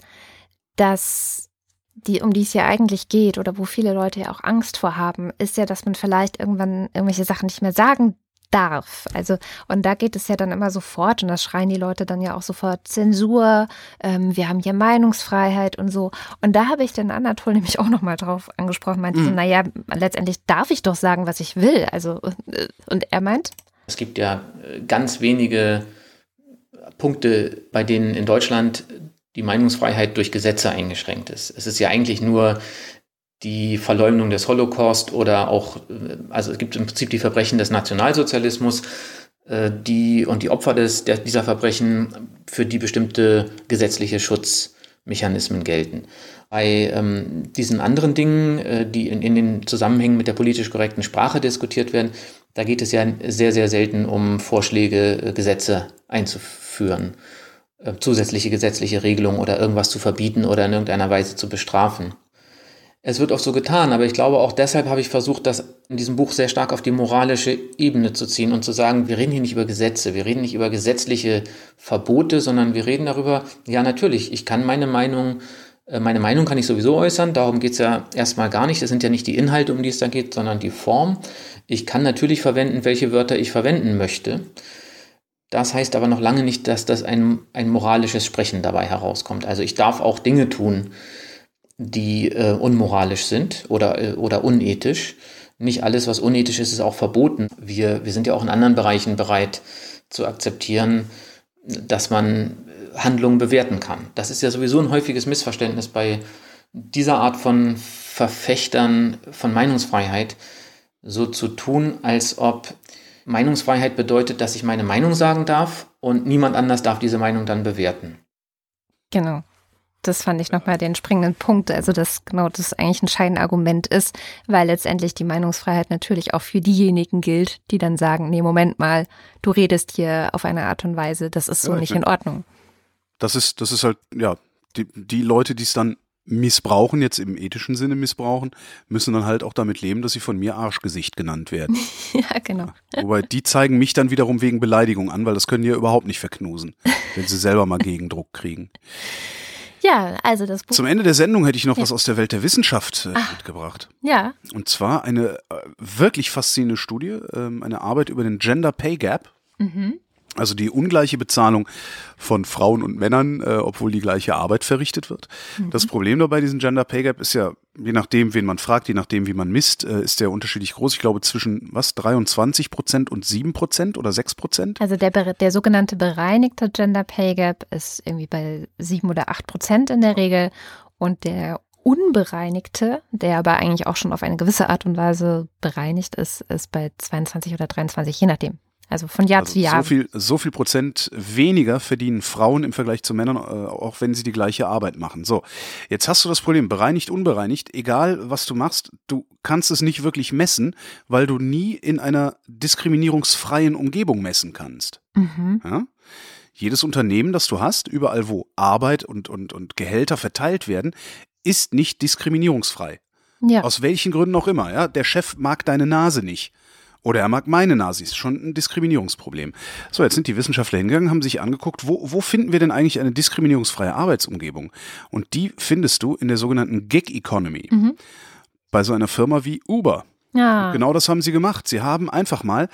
dass die, um die es ja eigentlich geht oder wo viele Leute ja auch Angst vor haben, ist ja, dass man vielleicht irgendwann irgendwelche Sachen nicht mehr sagen darf. Also, und da geht es ja dann immer sofort, und das schreien die Leute dann ja auch sofort, Zensur, ähm, wir haben hier Meinungsfreiheit und so. Und da habe ich den Anatol nämlich auch nochmal drauf angesprochen, meinte mhm. so, naja, letztendlich darf ich doch sagen, was ich will. Also, äh, und er meint? Es gibt ja äh, ganz wenige Punkte, bei denen in Deutschland die Meinungsfreiheit durch Gesetze eingeschränkt ist. Es ist ja eigentlich nur die Verleumdung des Holocaust oder auch, äh, also es gibt im Prinzip die Verbrechen des Nationalsozialismus, äh, die und die Opfer des, der, dieser Verbrechen, für die bestimmte gesetzliche Schutzmechanismen gelten. Bei ähm, diesen anderen Dingen, äh, die in, in den Zusammenhängen mit der politisch korrekten Sprache diskutiert werden, da geht es ja sehr, sehr selten um Vorschläge, äh, Gesetze einzuführen, äh, zusätzliche gesetzliche Regelungen oder irgendwas zu verbieten oder in irgendeiner Weise zu bestrafen. Es wird oft so getan, aber ich glaube auch deshalb habe ich versucht, das in diesem Buch sehr stark auf die moralische Ebene zu ziehen und zu sagen, wir reden hier nicht über Gesetze, wir reden nicht über gesetzliche Verbote, sondern wir reden darüber, ja natürlich, ich kann meine Meinung, äh, meine Meinung kann ich sowieso äußern, darum geht es ja erstmal gar nicht, es sind ja nicht die Inhalte, um die es da geht, sondern die Form. Ich kann natürlich verwenden, welche Wörter ich verwenden möchte. Das heißt aber noch lange nicht, dass das ein, ein moralisches Sprechen dabei herauskommt. Also ich darf auch Dinge tun, die äh, unmoralisch sind oder, äh, oder unethisch. Nicht alles, was unethisch ist, ist auch verboten. Wir, wir sind ja auch in anderen Bereichen bereit zu akzeptieren, dass man Handlungen bewerten kann. Das ist ja sowieso ein häufiges Missverständnis bei dieser Art von Verfechtern von Meinungsfreiheit, so zu tun, als ob Meinungsfreiheit bedeutet, dass ich meine Meinung sagen darf und niemand anders darf diese Meinung dann bewerten. Genau. Das fand ich nochmal den springenden Punkt. Also, dass genau das eigentlich ein Scheinargument ist, weil letztendlich die Meinungsfreiheit natürlich auch für diejenigen gilt, die dann sagen, nee, Moment mal, du redest hier auf eine Art und Weise, das ist so ja, nicht in Ordnung. Das ist, das ist halt, ja, die, die Leute, die es dann missbrauchen, jetzt im ethischen Sinne missbrauchen, müssen dann halt auch damit leben, dass sie von mir Arschgesicht genannt werden. ja, genau. Wobei die zeigen mich dann wiederum wegen Beleidigung an, weil das können die ja überhaupt nicht verknusen, wenn sie selber mal Gegendruck kriegen. Ja, also das Buch. Zum Ende der Sendung hätte ich noch ja. was aus der Welt der Wissenschaft äh, mitgebracht. Ja. Und zwar eine äh, wirklich faszinierende Studie, ähm, eine Arbeit über den Gender Pay Gap. Mhm. Also die ungleiche Bezahlung von Frauen und Männern, äh, obwohl die gleiche Arbeit verrichtet wird. Mhm. Das Problem dabei diesem Gender Pay Gap ist ja, je nachdem, wen man fragt, je nachdem, wie man misst, äh, ist der unterschiedlich groß. Ich glaube zwischen was 23 Prozent und 7 Prozent oder 6 Prozent. Also der, der sogenannte bereinigte Gender Pay Gap ist irgendwie bei 7 oder 8 Prozent in der Regel und der unbereinigte, der aber eigentlich auch schon auf eine gewisse Art und Weise bereinigt ist, ist bei 22 oder 23, je nachdem. Also von Jahr also zu Jahr. So viel, so viel Prozent weniger verdienen Frauen im Vergleich zu Männern, äh, auch wenn sie die gleiche Arbeit machen. So, jetzt hast du das Problem, bereinigt, unbereinigt, egal was du machst, du kannst es nicht wirklich messen, weil du nie in einer diskriminierungsfreien Umgebung messen kannst. Mhm. Ja? Jedes Unternehmen, das du hast, überall wo Arbeit und, und, und Gehälter verteilt werden, ist nicht diskriminierungsfrei. Ja. Aus welchen Gründen auch immer. Ja? Der Chef mag deine Nase nicht oder er mag meine Nazis. Schon ein Diskriminierungsproblem. So, jetzt sind die Wissenschaftler hingegangen, haben sich angeguckt, wo, wo finden wir denn eigentlich eine diskriminierungsfreie Arbeitsumgebung? Und die findest du in der sogenannten Gig Economy. Mhm. Bei so einer Firma wie Uber. Ja. Genau das haben sie gemacht. Sie haben einfach mal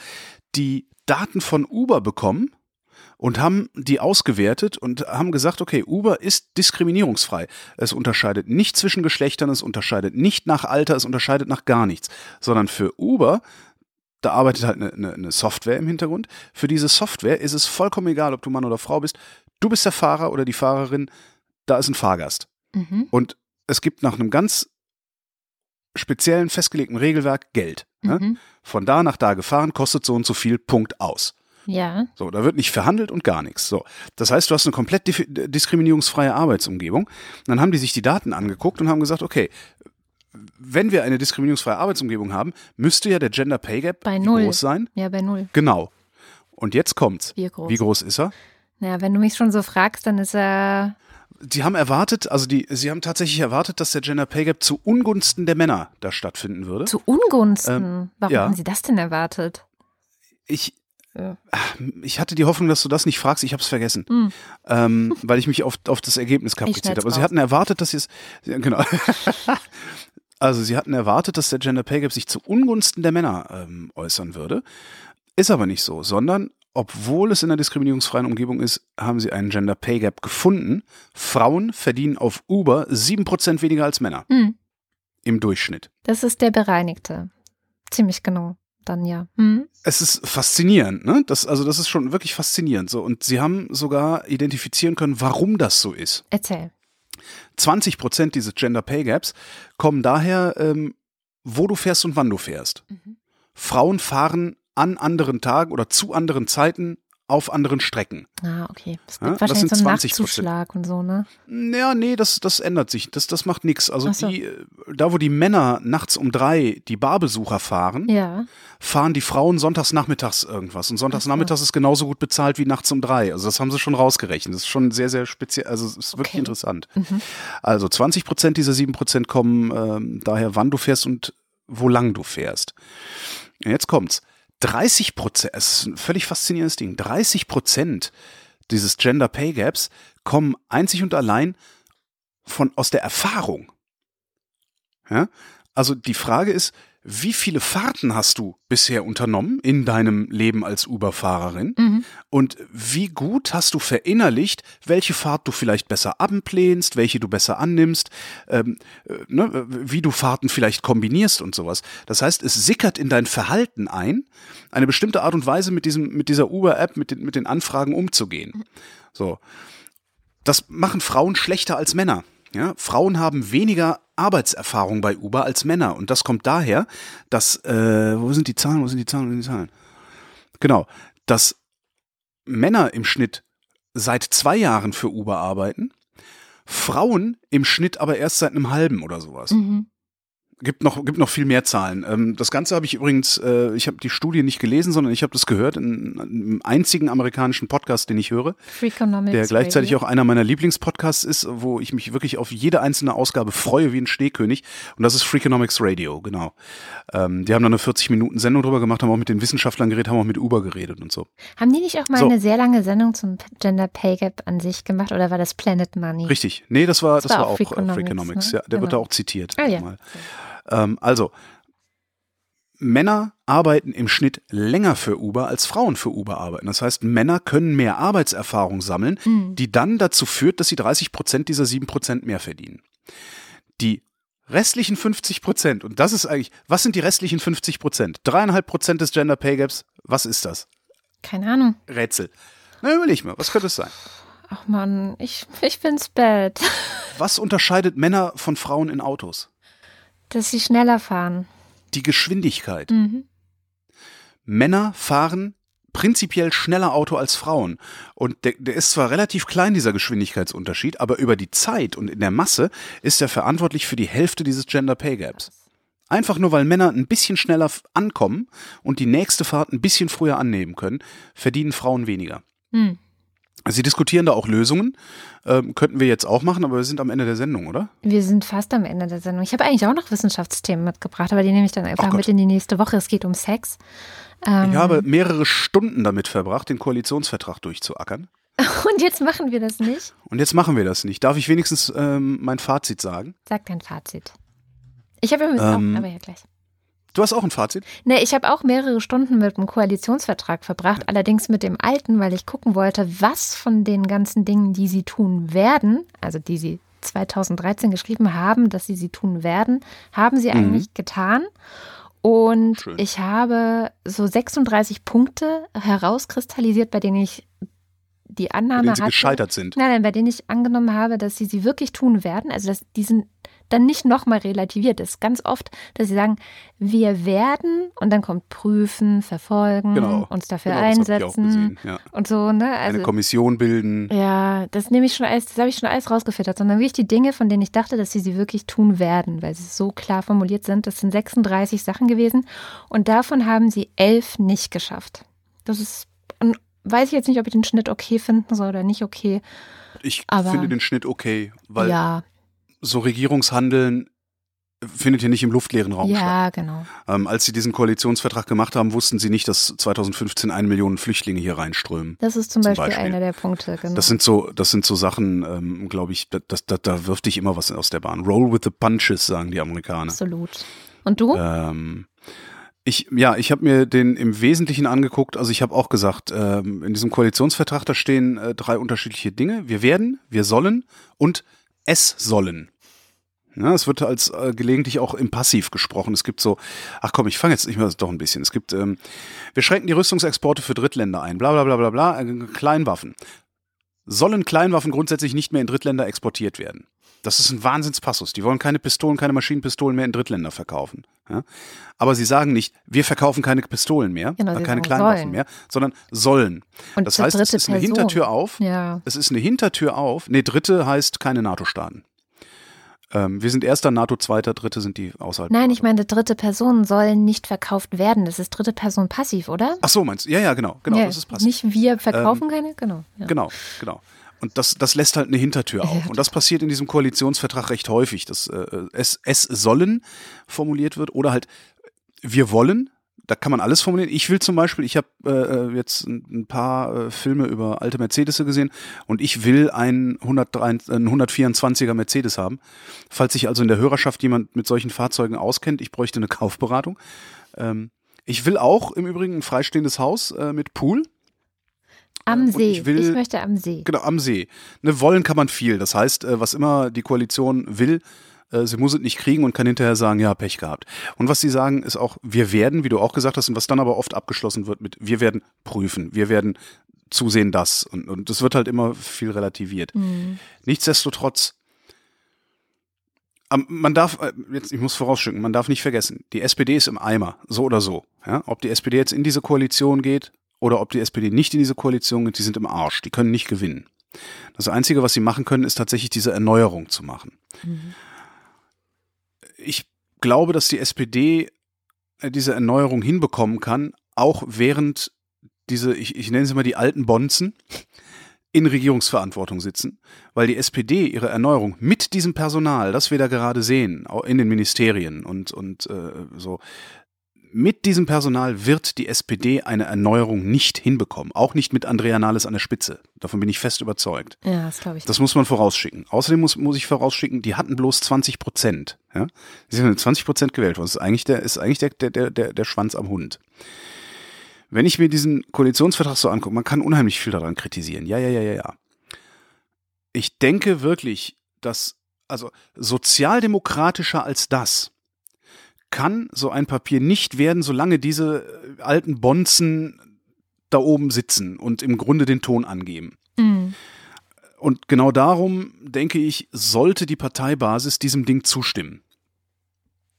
die Daten von Uber bekommen und haben die ausgewertet und haben gesagt, okay, Uber ist diskriminierungsfrei. Es unterscheidet nicht zwischen Geschlechtern, es unterscheidet nicht nach Alter, es unterscheidet nach gar nichts, sondern für Uber da arbeitet halt eine, eine, eine, Software im Hintergrund. Für diese Software ist es vollkommen egal, ob du Mann oder Frau bist. Du bist der Fahrer oder die Fahrerin, da ist ein Fahrgast. Mhm. Und es gibt nach einem ganz speziellen festgelegten Regelwerk Geld. Ne? Mhm. Von da nach da gefahren, kostet so und so viel, Punkt aus. Ja. So, da wird nicht verhandelt und gar nichts. So, das heißt, du hast eine komplett diskriminierungsfreie Arbeitsumgebung. Und dann haben die sich die Daten angeguckt und haben gesagt, okay, wenn wir eine diskriminierungsfreie Arbeitsumgebung haben, müsste ja der Gender Pay Gap bei null. groß sein. Ja, bei null. Genau. Und jetzt kommt's. Wie groß? Wie groß ist er? Naja, wenn du mich schon so fragst, dann ist er. Sie haben erwartet, also die, Sie haben tatsächlich erwartet, dass der Gender Pay Gap zu Ungunsten der Männer da stattfinden würde. Zu Ungunsten? Ähm, Warum ja. haben Sie das denn erwartet? Ich, ja. Ich hatte die Hoffnung, dass du das nicht fragst. Ich habe es vergessen, mhm. ähm, weil ich mich auf, auf das Ergebnis kapriziert habe. Aber sie hatten erwartet, dass sie es genau. Also sie hatten erwartet, dass der Gender Pay Gap sich zu Ungunsten der Männer ähm, äußern würde. Ist aber nicht so, sondern obwohl es in einer diskriminierungsfreien Umgebung ist, haben sie einen Gender Pay Gap gefunden. Frauen verdienen auf Uber 7% weniger als Männer. Mhm. Im Durchschnitt. Das ist der bereinigte. Ziemlich genau. Dann ja. Mhm. Es ist faszinierend, ne? Das, also das ist schon wirklich faszinierend. So. Und sie haben sogar identifizieren können, warum das so ist. Erzähl. 20 Prozent dieses Gender Pay Gaps kommen daher, ähm, wo du fährst und wann du fährst. Mhm. Frauen fahren an anderen Tagen oder zu anderen Zeiten auf anderen Strecken. Ah, okay. Das gibt ja, wahrscheinlich das so einen Nachtzuschlag und so, ne? Ja, nee, das, das ändert sich. Das, das macht nichts. Also so. die, da wo die Männer nachts um drei die Barbesucher fahren, ja. fahren die Frauen sonntags nachmittags irgendwas. Und sonntags nachmittags so. ist genauso gut bezahlt wie nachts um drei. Also das haben sie schon rausgerechnet. Das ist schon sehr, sehr speziell. Also es ist okay. wirklich interessant. Mhm. Also 20 Prozent dieser 7 Prozent kommen ähm, daher, wann du fährst und wo lang du fährst. Jetzt kommt's. 30 Prozent, es ist ein völlig faszinierendes Ding, 30 Prozent dieses Gender Pay Gaps kommen einzig und allein von, aus der Erfahrung. Ja? Also die Frage ist, wie viele Fahrten hast du bisher unternommen in deinem Leben als Uber-Fahrerin? Mhm. Und wie gut hast du verinnerlicht, welche Fahrt du vielleicht besser ablehnst, welche du besser annimmst, ähm, äh, ne, wie du Fahrten vielleicht kombinierst und sowas. Das heißt, es sickert in dein Verhalten ein, eine bestimmte Art und Weise mit, diesem, mit dieser Uber-App, mit den, mit den Anfragen umzugehen. So. Das machen Frauen schlechter als Männer. Ja, Frauen haben weniger Arbeitserfahrung bei Uber als Männer. Und das kommt daher, dass, äh, wo sind die Zahlen, wo sind die Zahlen, wo sind die Zahlen? Genau, dass Männer im Schnitt seit zwei Jahren für Uber arbeiten, Frauen im Schnitt aber erst seit einem halben oder sowas. Mhm. Gibt noch, gibt noch viel mehr Zahlen. Ähm, das Ganze habe ich übrigens, äh, ich habe die Studie nicht gelesen, sondern ich habe das gehört in, in einem einzigen amerikanischen Podcast, den ich höre, Freakonomics. der gleichzeitig Radio. auch einer meiner Lieblingspodcasts ist, wo ich mich wirklich auf jede einzelne Ausgabe freue wie ein Stehkönig. Und das ist Freakonomics Radio, genau. Ähm, die haben da eine 40-Minuten-Sendung drüber gemacht, haben auch mit den Wissenschaftlern geredet, haben auch mit Uber geredet und so. Haben die nicht auch mal So. eine sehr lange Sendung zum Gender Pay Gap an sich gemacht oder war das Planet Money? Richtig. Nee, das war, das, war war auch auch Freakonomics, Freakonomics. Ne? ja, der wird da Genau. auch zitiert. Ah, ja. Mal. Ähm, also, Männer arbeiten im Schnitt länger für Uber, als Frauen für Uber arbeiten. Das heißt, Männer können mehr Arbeitserfahrung sammeln, Mhm. die dann dazu führt, dass sie 30 Prozent dieser 7 Prozent mehr verdienen. Die restlichen 50 Prozent, und das ist eigentlich, was sind die restlichen 50 Prozent? Dreieinhalb Prozent des Gender Pay Gaps, was ist das? Keine Ahnung. Rätsel. Na, überleg mal, was könnte es sein? Ach man, ich, ich find's bad, Was unterscheidet Männer von Frauen in Autos? Dass sie schneller fahren. Die Geschwindigkeit. Mhm. Männer fahren prinzipiell schneller Auto als Frauen. Und der, der ist zwar relativ klein, dieser Geschwindigkeitsunterschied, aber über die Zeit und in der Masse ist er verantwortlich für die Hälfte dieses Gender Pay Gaps. Einfach nur, weil Männer ein bisschen schneller ankommen und die nächste Fahrt ein bisschen früher annehmen können, verdienen Frauen weniger. Hm. Sie diskutieren da auch Lösungen. Ähm, könnten wir jetzt auch machen, aber wir sind am Ende der Sendung, oder? Wir sind fast am Ende der Sendung. Ich habe eigentlich auch noch Wissenschaftsthemen mitgebracht, aber die nehme ich dann einfach mit in die nächste Woche. Es geht um Sex. Ähm, Ich habe mehrere Stunden damit verbracht, den Koalitionsvertrag durchzuackern. und jetzt machen wir das nicht. Und jetzt machen wir das nicht. Darf ich wenigstens ähm, mein Fazit sagen? Sag dein Fazit. Ich habe übrigens Ähm, auch, aber ja gleich. Du hast auch ein Fazit? Ne, ich habe auch mehrere Stunden mit dem Koalitionsvertrag verbracht, allerdings mit dem alten, weil ich gucken wollte, was von den ganzen Dingen, die sie tun werden, also die sie 2013 geschrieben haben, dass sie sie tun werden, haben sie eigentlich getan. Und Schön. ich habe so 36 Punkte herauskristallisiert, bei denen ich die Bei Annahme denen sie hatte. gescheitert sind. Nein, nein, bei denen ich angenommen habe, dass sie sie wirklich tun werden. Also, dass diesen dann nicht nochmal relativiert ist. Ganz oft, dass sie sagen, wir werden und dann kommt prüfen, verfolgen, Genau. uns dafür Genau, einsetzen gesehen, ja. und so, ne? Eine Also, Kommission bilden. ja, das nehme ich schon alles, das habe ich schon alles rausgefiltert, sondern wirklich die Dinge, von denen ich dachte, dass sie sie wirklich tun werden, weil sie so klar formuliert sind. Das sind 36 Sachen gewesen und davon haben sie elf nicht geschafft. Das ist, und weiß ich jetzt nicht, ob ich den Schnitt okay finden soll oder nicht okay. Ich Aber- finde den Schnitt okay, weil ja, so Regierungshandeln findet hier nicht im luftleeren Raum statt. ja, genau. Ähm, als sie diesen Koalitionsvertrag gemacht haben, wussten sie nicht, dass 2015 eine Million Flüchtlinge hier reinströmen. Das ist zum, Zum Beispiel, Beispiel. einer der Punkte, genau. Das sind so, das sind so Sachen, ähm, glaube ich, da, da, da wirft dich immer was aus der Bahn. Roll with the punches, sagen die Amerikaner. Absolut. Und du? Ähm, ich, ja, ich habe mir den im Wesentlichen angeguckt. Also ich habe auch gesagt, ähm, in diesem Koalitionsvertrag, da stehen äh, drei unterschiedliche Dinge. Wir werden, wir sollen und es sollen. Ja, es wird als äh, gelegentlich auch im Passiv gesprochen. Es gibt so, ach komm, ich fange jetzt nicht mehr doch ein bisschen. Es gibt, ähm, wir schränken die Rüstungsexporte für Drittländer ein, bla bla bla bla bla, äh, Kleinwaffen. Sollen Kleinwaffen grundsätzlich nicht mehr in Drittländer exportiert werden? Das ist ein Wahnsinnspassus. Die wollen keine Pistolen, keine Maschinenpistolen mehr in Drittländer verkaufen. Ja? Aber sie sagen nicht, wir verkaufen keine Pistolen mehr, Genau, keine sagen Kleinwaffen sollen. mehr, sondern sollen. Und das heißt, es ist eine Person. Hintertür auf. Ja. Es ist eine Hintertür auf. Nee, dritte heißt keine NATO-Staaten. Ähm, wir sind erster NATO, zweiter, dritte sind die außerhalb. Nein, ich meine, dritte Person soll nicht verkauft werden. Das ist dritte Person passiv, oder? Ach so, meinst du? Ja, ja, genau, genau, ja, das ist passiv. Nicht wir verkaufen keine, genau. Ja. Genau, genau. Und das, das lässt halt eine Hintertür auf. Und das passiert in diesem Koalitionsvertrag recht häufig, dass äh, es, es sollen formuliert wird oder halt wir wollen. Da kann man alles formulieren. Ich will zum Beispiel, ich habe äh, jetzt ein, ein paar äh, Filme über alte Mercedes gesehen und ich will einen, 103, einen 124er Mercedes haben. Falls sich also in der Hörerschaft jemand mit solchen Fahrzeugen auskennt, ich bräuchte eine Kaufberatung. Ähm, ich will auch im Übrigen ein freistehendes Haus äh, mit Pool. Am und See. ich will- möchte am See. Genau, am See. Ne, wollen kann man viel. Das heißt, äh, was immer die Koalition will, äh, sie muss es nicht kriegen und kann hinterher sagen, ja, Pech gehabt. Und was sie sagen, ist auch, wir werden, wie du auch gesagt hast, und was dann aber oft abgeschlossen wird mit, wir werden prüfen, wir werden zusehen das. Und, und das wird halt immer viel relativiert. Mhm. Nichtsdestotrotz, man darf, äh, jetzt, ich muss vorausschicken, man darf nicht vergessen, die SPD ist im Eimer, so oder so. Ja? Ob die SPD jetzt in diese Koalition geht oder ob die SPD nicht in diese Koalition geht, die sind im Arsch, die können nicht gewinnen. Das Einzige, was sie machen können, ist tatsächlich diese Erneuerung zu machen. Mhm. Ich glaube, dass die SPD äh, diese Erneuerung hinbekommen kann, auch während diese, ich, ich nenne sie mal die alten Bonzen, in Regierungsverantwortung sitzen, weil die SPD ihre Erneuerung mit diesem Personal, das wir da gerade sehen, auch in den Ministerien und, und äh, so, mit diesem Personal wird die SPD eine Erneuerung nicht hinbekommen. Auch nicht mit Andrea Nahles an der Spitze. Davon bin ich fest überzeugt. Ja, das glaube ich. Das muss man vorausschicken. Außerdem muss, muss ich vorausschicken, die hatten bloß 20 Prozent. Ja? Sie sind mit 20 Prozent gewählt worden. Das ist eigentlich der, ist eigentlich der, der, der, der Schwanz am Hund. Wenn ich mir diesen Koalitionsvertrag so angucke, man kann unheimlich viel daran kritisieren. Ja, ja, ja, ja, ja. Ich denke wirklich, dass, also sozialdemokratischer als das, kann so ein Papier nicht werden, solange diese äh, alten Bonzen da oben sitzen und im Grunde den Ton angeben. Mhm. Und genau darum, denke ich, sollte die Parteibasis diesem Ding zustimmen.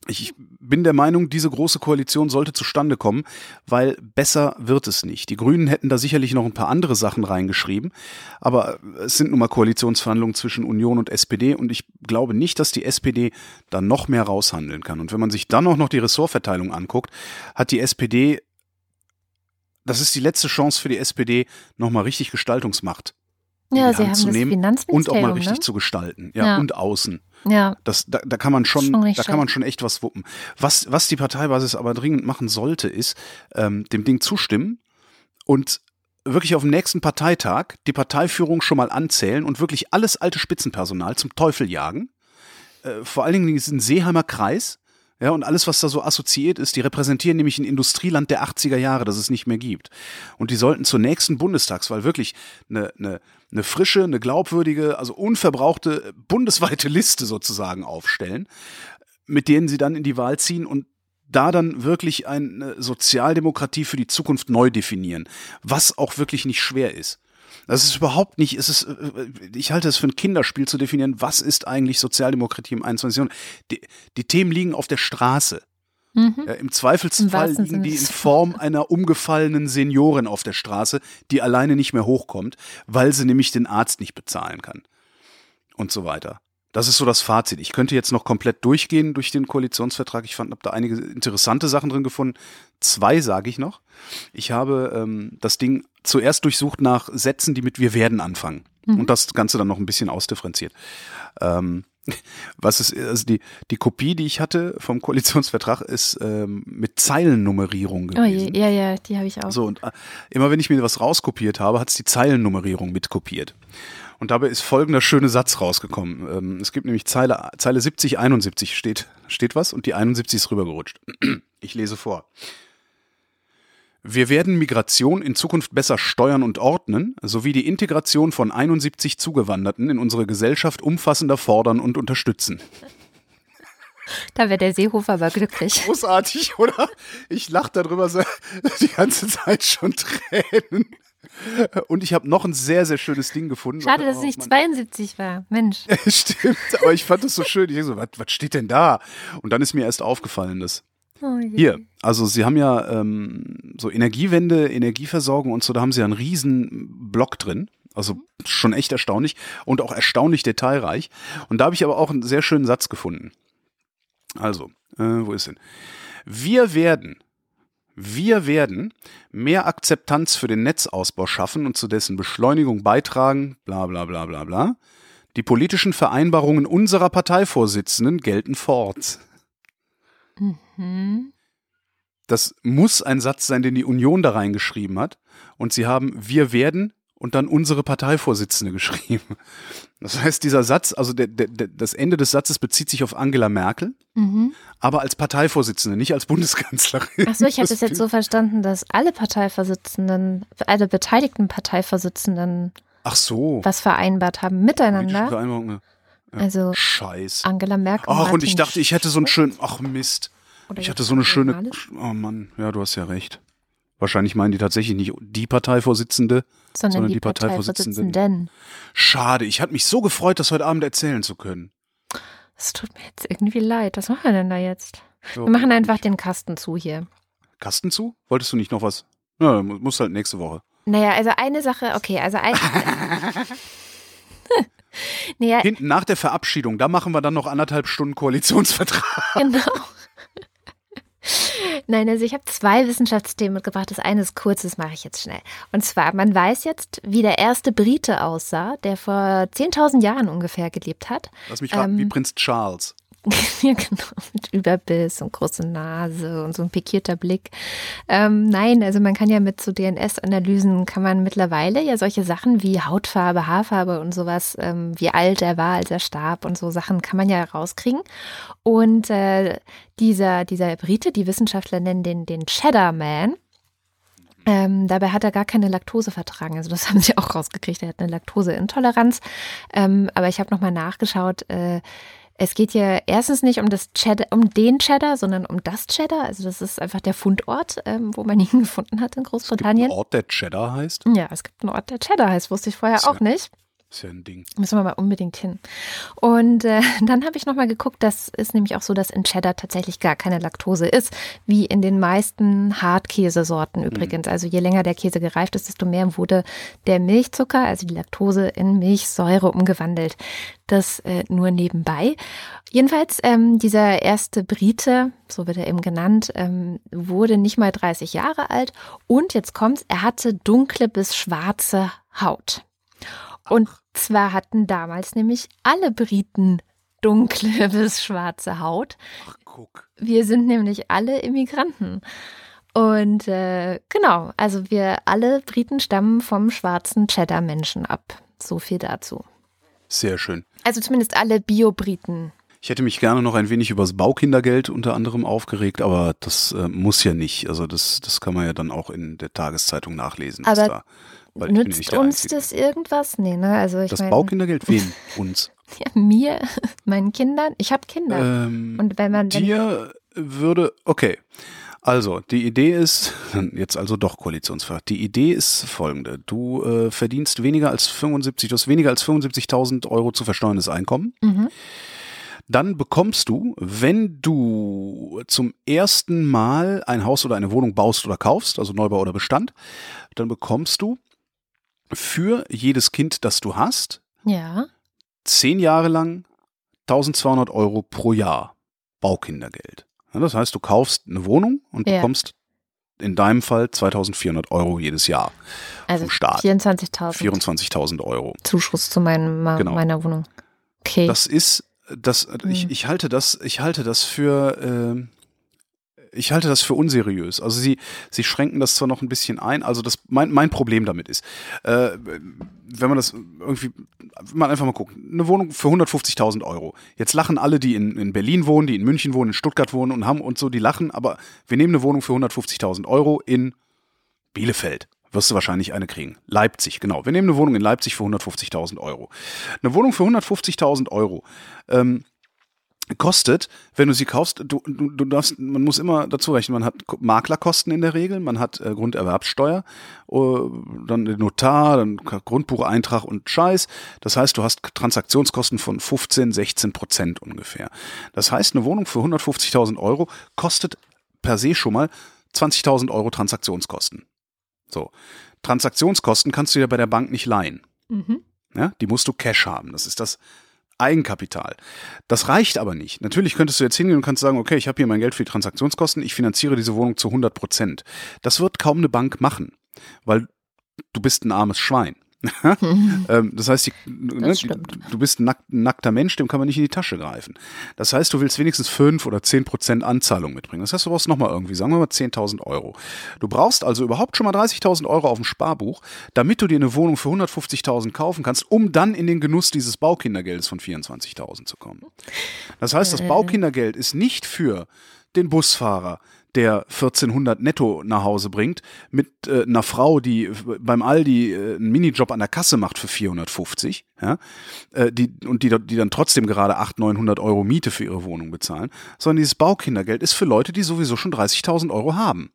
Ich bin der Meinung, diese große Koalition sollte zustande kommen, weil besser wird es nicht. Die Grünen hätten da sicherlich noch ein paar andere Sachen reingeschrieben, aber es sind nun mal Koalitionsverhandlungen zwischen Union und SPD und ich glaube nicht, dass die SPD da noch mehr raushandeln kann. Und wenn man sich dann auch noch die Ressortverteilung anguckt, hat die SPD, das ist die letzte Chance für die SPD, nochmal richtig Gestaltungsmacht ja, sie haben das Finanzministerium und auch mal richtig ne? zu gestalten, ja, ja, und außen. Ja. Das, da, da kann man schon, schon da kann man schon echt was wuppen. Was, was die Parteibasis aber dringend machen sollte, ist ähm, dem Ding zustimmen und wirklich auf dem nächsten Parteitag die Parteiführung schon mal anzählen und wirklich alles alte Spitzenpersonal zum Teufel jagen. Äh, vor allen Dingen diesen Seeheimer Kreis, ja, und alles, was da so assoziiert ist, die repräsentieren nämlich ein Industrieland der 80er Jahre, das es nicht mehr gibt. Und die sollten zur nächsten Bundestagswahl wirklich eine, eine, eine frische, eine glaubwürdige, also unverbrauchte bundesweite Liste sozusagen aufstellen, mit denen sie dann in die Wahl ziehen und da dann wirklich eine Sozialdemokratie für die Zukunft neu definieren, was auch wirklich nicht schwer ist. Das ist überhaupt nicht, es ist, äh, ich halte es für ein Kinderspiel zu definieren, was ist eigentlich Sozialdemokratie im 21. Jahrhundert. Die, die Themen liegen auf der Straße. Mhm. Ja, Im Zweifelsfall Im liegen die in Form einer umgefallenen Seniorin auf der Straße, die alleine nicht mehr hochkommt, weil sie nämlich den Arzt nicht bezahlen kann. Und so weiter. Das ist so das Fazit. Ich könnte jetzt noch komplett durchgehen durch den Koalitionsvertrag. Ich fand, habe da einige interessante Sachen drin gefunden. Zwei sage ich noch. Ich habe ähm, das Ding zuerst durchsucht nach Sätzen, die mit wir werden anfangen. Mhm. Und das Ganze dann noch ein bisschen ausdifferenziert. Ähm, was ist, also die, die Kopie, die ich hatte vom Koalitionsvertrag, ist ähm, mit Zeilennummerierung gewesen. Oh je, ja, ja, die habe ich auch. So, und äh, immer wenn ich mir was rauskopiert habe, hat es die Zeilennummerierung mitkopiert. Und dabei ist folgender schöne Satz rausgekommen. Ähm, es gibt nämlich Zeile, Zeile 70, 71 steht, steht was und die 71 ist rübergerutscht. Ich lese vor. Wir werden Migration in Zukunft besser steuern und ordnen, sowie die Integration von 71 Zugewanderten in unsere Gesellschaft umfassender fordern und unterstützen. Da wäre der Seehofer aber glücklich. Großartig, oder? Ich lache darüber die ganze Zeit schon Tränen. Und ich habe noch ein sehr, sehr schönes Ding gefunden. Schade, dass es nicht 72 war. Mensch. Stimmt, aber ich fand das so schön. Ich dachte so, was, was steht denn da? Und dann ist mir erst aufgefallen, dass. Oh Hier, also Sie haben ja ähm, so Energiewende, Energieversorgung und so, da haben Sie ja einen riesen Block drin. Also schon echt erstaunlich und auch erstaunlich detailreich. Und da habe ich aber auch einen sehr schönen Satz gefunden. Also, äh, wo ist denn? Wir werden wir werden mehr Akzeptanz für den Netzausbau schaffen und zu dessen Beschleunigung beitragen, bla bla bla bla bla. Die politischen Vereinbarungen unserer Parteivorsitzenden gelten fort. Mhm. Das muss ein Satz sein, den die Union da reingeschrieben hat. Und sie haben wir werden und dann unsere Parteivorsitzende geschrieben. Das heißt, dieser Satz, also der, der, das Ende des Satzes bezieht sich auf Angela Merkel, mhm. aber als Parteivorsitzende, nicht als Bundeskanzlerin. Achso, ich habe das jetzt so verstanden, dass alle Parteivorsitzenden, alle beteiligten Parteivorsitzenden Ach so. was vereinbart haben miteinander. Ja. Also Scheiß. Angela Merkel. Ach, und ich dachte, ich hätte so einen schönen, ach Mist. Oder ich hatte so eine schöne, oh Mann, ja, du hast ja recht. Wahrscheinlich meinen die tatsächlich nicht die Parteivorsitzende, sondern, sondern die, die Parteivorsitzenden. Parteivorsitzenden. Schade, ich hatte mich so gefreut, das heute Abend erzählen zu können. Es tut mir jetzt irgendwie leid. Was machen wir denn da jetzt? So. Wir machen einfach den Kasten zu hier. Kasten zu? Wolltest du nicht noch was? Ja, muss halt nächste Woche. Naja, also eine Sache, okay, also ein. naja, Hinten nach der Verabschiedung, da machen wir dann noch anderthalb Stunden Koalitionsvertrag. genau. Nein, also ich habe zwei Wissenschaftsthemen mitgebracht. Das eine ist kurz, das mache ich jetzt schnell. Und zwar, man weiß jetzt, wie der erste Brite aussah, der vor 10.000 Jahren ungefähr gelebt hat. Lass mich raten, Ähm, wie Prinz Charles. ja, genau, mit Überbiss und große Nase und so ein pikierter Blick. Ähm, nein, also man kann ja mit so DNS-Analysen kann man mittlerweile ja solche Sachen wie Hautfarbe, Haarfarbe und sowas, ähm, wie alt er war, als er starb und so Sachen kann man ja rauskriegen. Und äh, dieser, dieser Brite, die Wissenschaftler nennen den, den Cheddar Man. Ähm, dabei hat er gar keine Laktose vertragen. Also das haben sie auch rausgekriegt. Er hat eine Laktoseintoleranz. Ähm, aber ich habe nochmal nachgeschaut. Äh, es geht ja erstens nicht um das Cheddar, um den Cheddar, sondern um das Cheddar. Also das ist einfach der Fundort, ähm, wo man ihn gefunden hat in Großbritannien. Ort, der Cheddar heißt. Ja, es gibt einen Ort, der Cheddar heißt, wusste ich vorher ja- auch nicht. Ist ja ein Ding. Müssen wir mal unbedingt hin. Und äh, dann habe ich nochmal geguckt, das ist nämlich auch so, dass in Cheddar tatsächlich gar keine Laktose ist, wie in den meisten Hartkäsesorten übrigens. Also je länger der Käse gereift ist, desto mehr wurde der Milchzucker, also die Laktose, in Milchsäure umgewandelt. Das äh, nur nebenbei. Jedenfalls, ähm, dieser erste Brite, so wird er eben genannt, ähm, wurde nicht mal 30 Jahre alt und jetzt kommt's, er hatte dunkle bis schwarze Haut. Und zwar hatten damals nämlich alle Briten dunkle bis schwarze Haut. Ach, guck. Wir sind nämlich alle Immigranten. Und äh, genau, also wir alle Briten stammen vom schwarzen Cheddar-Menschen ab. So viel dazu. Sehr schön. Also zumindest alle Bio-Briten. Ich hätte mich gerne noch ein wenig über das Baukindergeld unter anderem aufgeregt, aber das äh, muss ja nicht. Also das, das kann man ja dann auch in der Tageszeitung nachlesen. Aber da, weil Nützt uns Einzige. das irgendwas? Nee, ne? Also ich Das meine, Baukindergeld wen? Uns. ja, mir, meinen Kindern. Ich habe Kinder. Ähm, Und wenn man, wenn, dir würde, okay. Also, die Idee ist, jetzt also doch Koalitionsvertrag. Die Idee ist folgende. Du äh, verdienst weniger als 75, du hast weniger als 75.000 Euro zu versteuerndes Einkommen. Mhm. Dann bekommst du, wenn du zum ersten Mal ein Haus oder eine Wohnung baust oder kaufst, also Neubau oder Bestand, dann bekommst du für jedes Kind, das du hast, ja, zehn Jahre lang 1200 Euro pro Jahr Baukindergeld. Das heißt, du kaufst eine Wohnung und Ja. bekommst in deinem Fall 2400 Euro jedes Jahr. also vom Staat. 24.000 24.000 Euro. Zuschuss zu meinem, Genau. meiner Wohnung. Okay. Das ist, das, ich, Hm. ich halte das, ich halte das für, ähm, ich halte das für unseriös. Also sie, sie schränken das zwar noch ein bisschen ein. Also das, mein, mein Problem damit ist, äh, wenn man das irgendwie, man einfach mal guckt, eine Wohnung für 150.000 Euro. Jetzt lachen alle, die in, in Berlin wohnen, die in München wohnen, in Stuttgart wohnen und haben und so, die lachen. Aber wir nehmen eine Wohnung für 150.000 Euro in Bielefeld. Wirst du wahrscheinlich eine kriegen. Leipzig, genau. Wir nehmen eine Wohnung in Leipzig für 150.000 Euro. Eine Wohnung für 150.000 Euro ähm, kostet, wenn du sie kaufst, du, du, du darfst, man muss immer dazu rechnen, man hat Ko- Maklerkosten in der Regel, man hat äh, Grunderwerbsteuer, äh, dann den Notar, dann Grundbucheintrag und Scheiß. Das heißt, du hast Transaktionskosten von 15, 16 Prozent ungefähr. Das heißt, eine Wohnung für 150.000 Euro kostet per se schon mal 20.000 Euro Transaktionskosten. So. Transaktionskosten kannst du ja bei der Bank nicht leihen. mhm. Ja, die musst du Cash haben. Das ist das Eigenkapital. Das reicht aber nicht. Natürlich könntest du jetzt hingehen und kannst sagen, okay, ich habe hier mein Geld für die Transaktionskosten, ich finanziere diese Wohnung zu 100 Prozent. Das wird kaum eine Bank machen, weil du bist ein armes Schwein. Ähm, das heißt, die, ne, die, stimmt. du bist ein, nack, nackter Mensch, dem kann man nicht in die Tasche greifen. Das heißt, du willst wenigstens fünf oder zehn Prozent Anzahlung mitbringen. Das heißt, du brauchst nochmal irgendwie, sagen wir mal 10.000 Euro. Du brauchst also überhaupt schon mal 30.000 Euro auf dem Sparbuch, damit du dir eine Wohnung für 150.000 kaufen kannst, um dann in den Genuss dieses Baukindergeldes von 24.000 zu kommen. Das heißt, das Baukindergeld ist nicht für den Busfahrer, der 1400 netto nach Hause bringt, mit äh, einer Frau, die äh, beim Aldi äh, einen Minijob an der Kasse macht für 450, ja, äh, die, und die, die dann trotzdem gerade 800, 900 Euro Miete für ihre Wohnung bezahlen, sondern dieses Baukindergeld ist für Leute, die sowieso schon 30.000 Euro haben.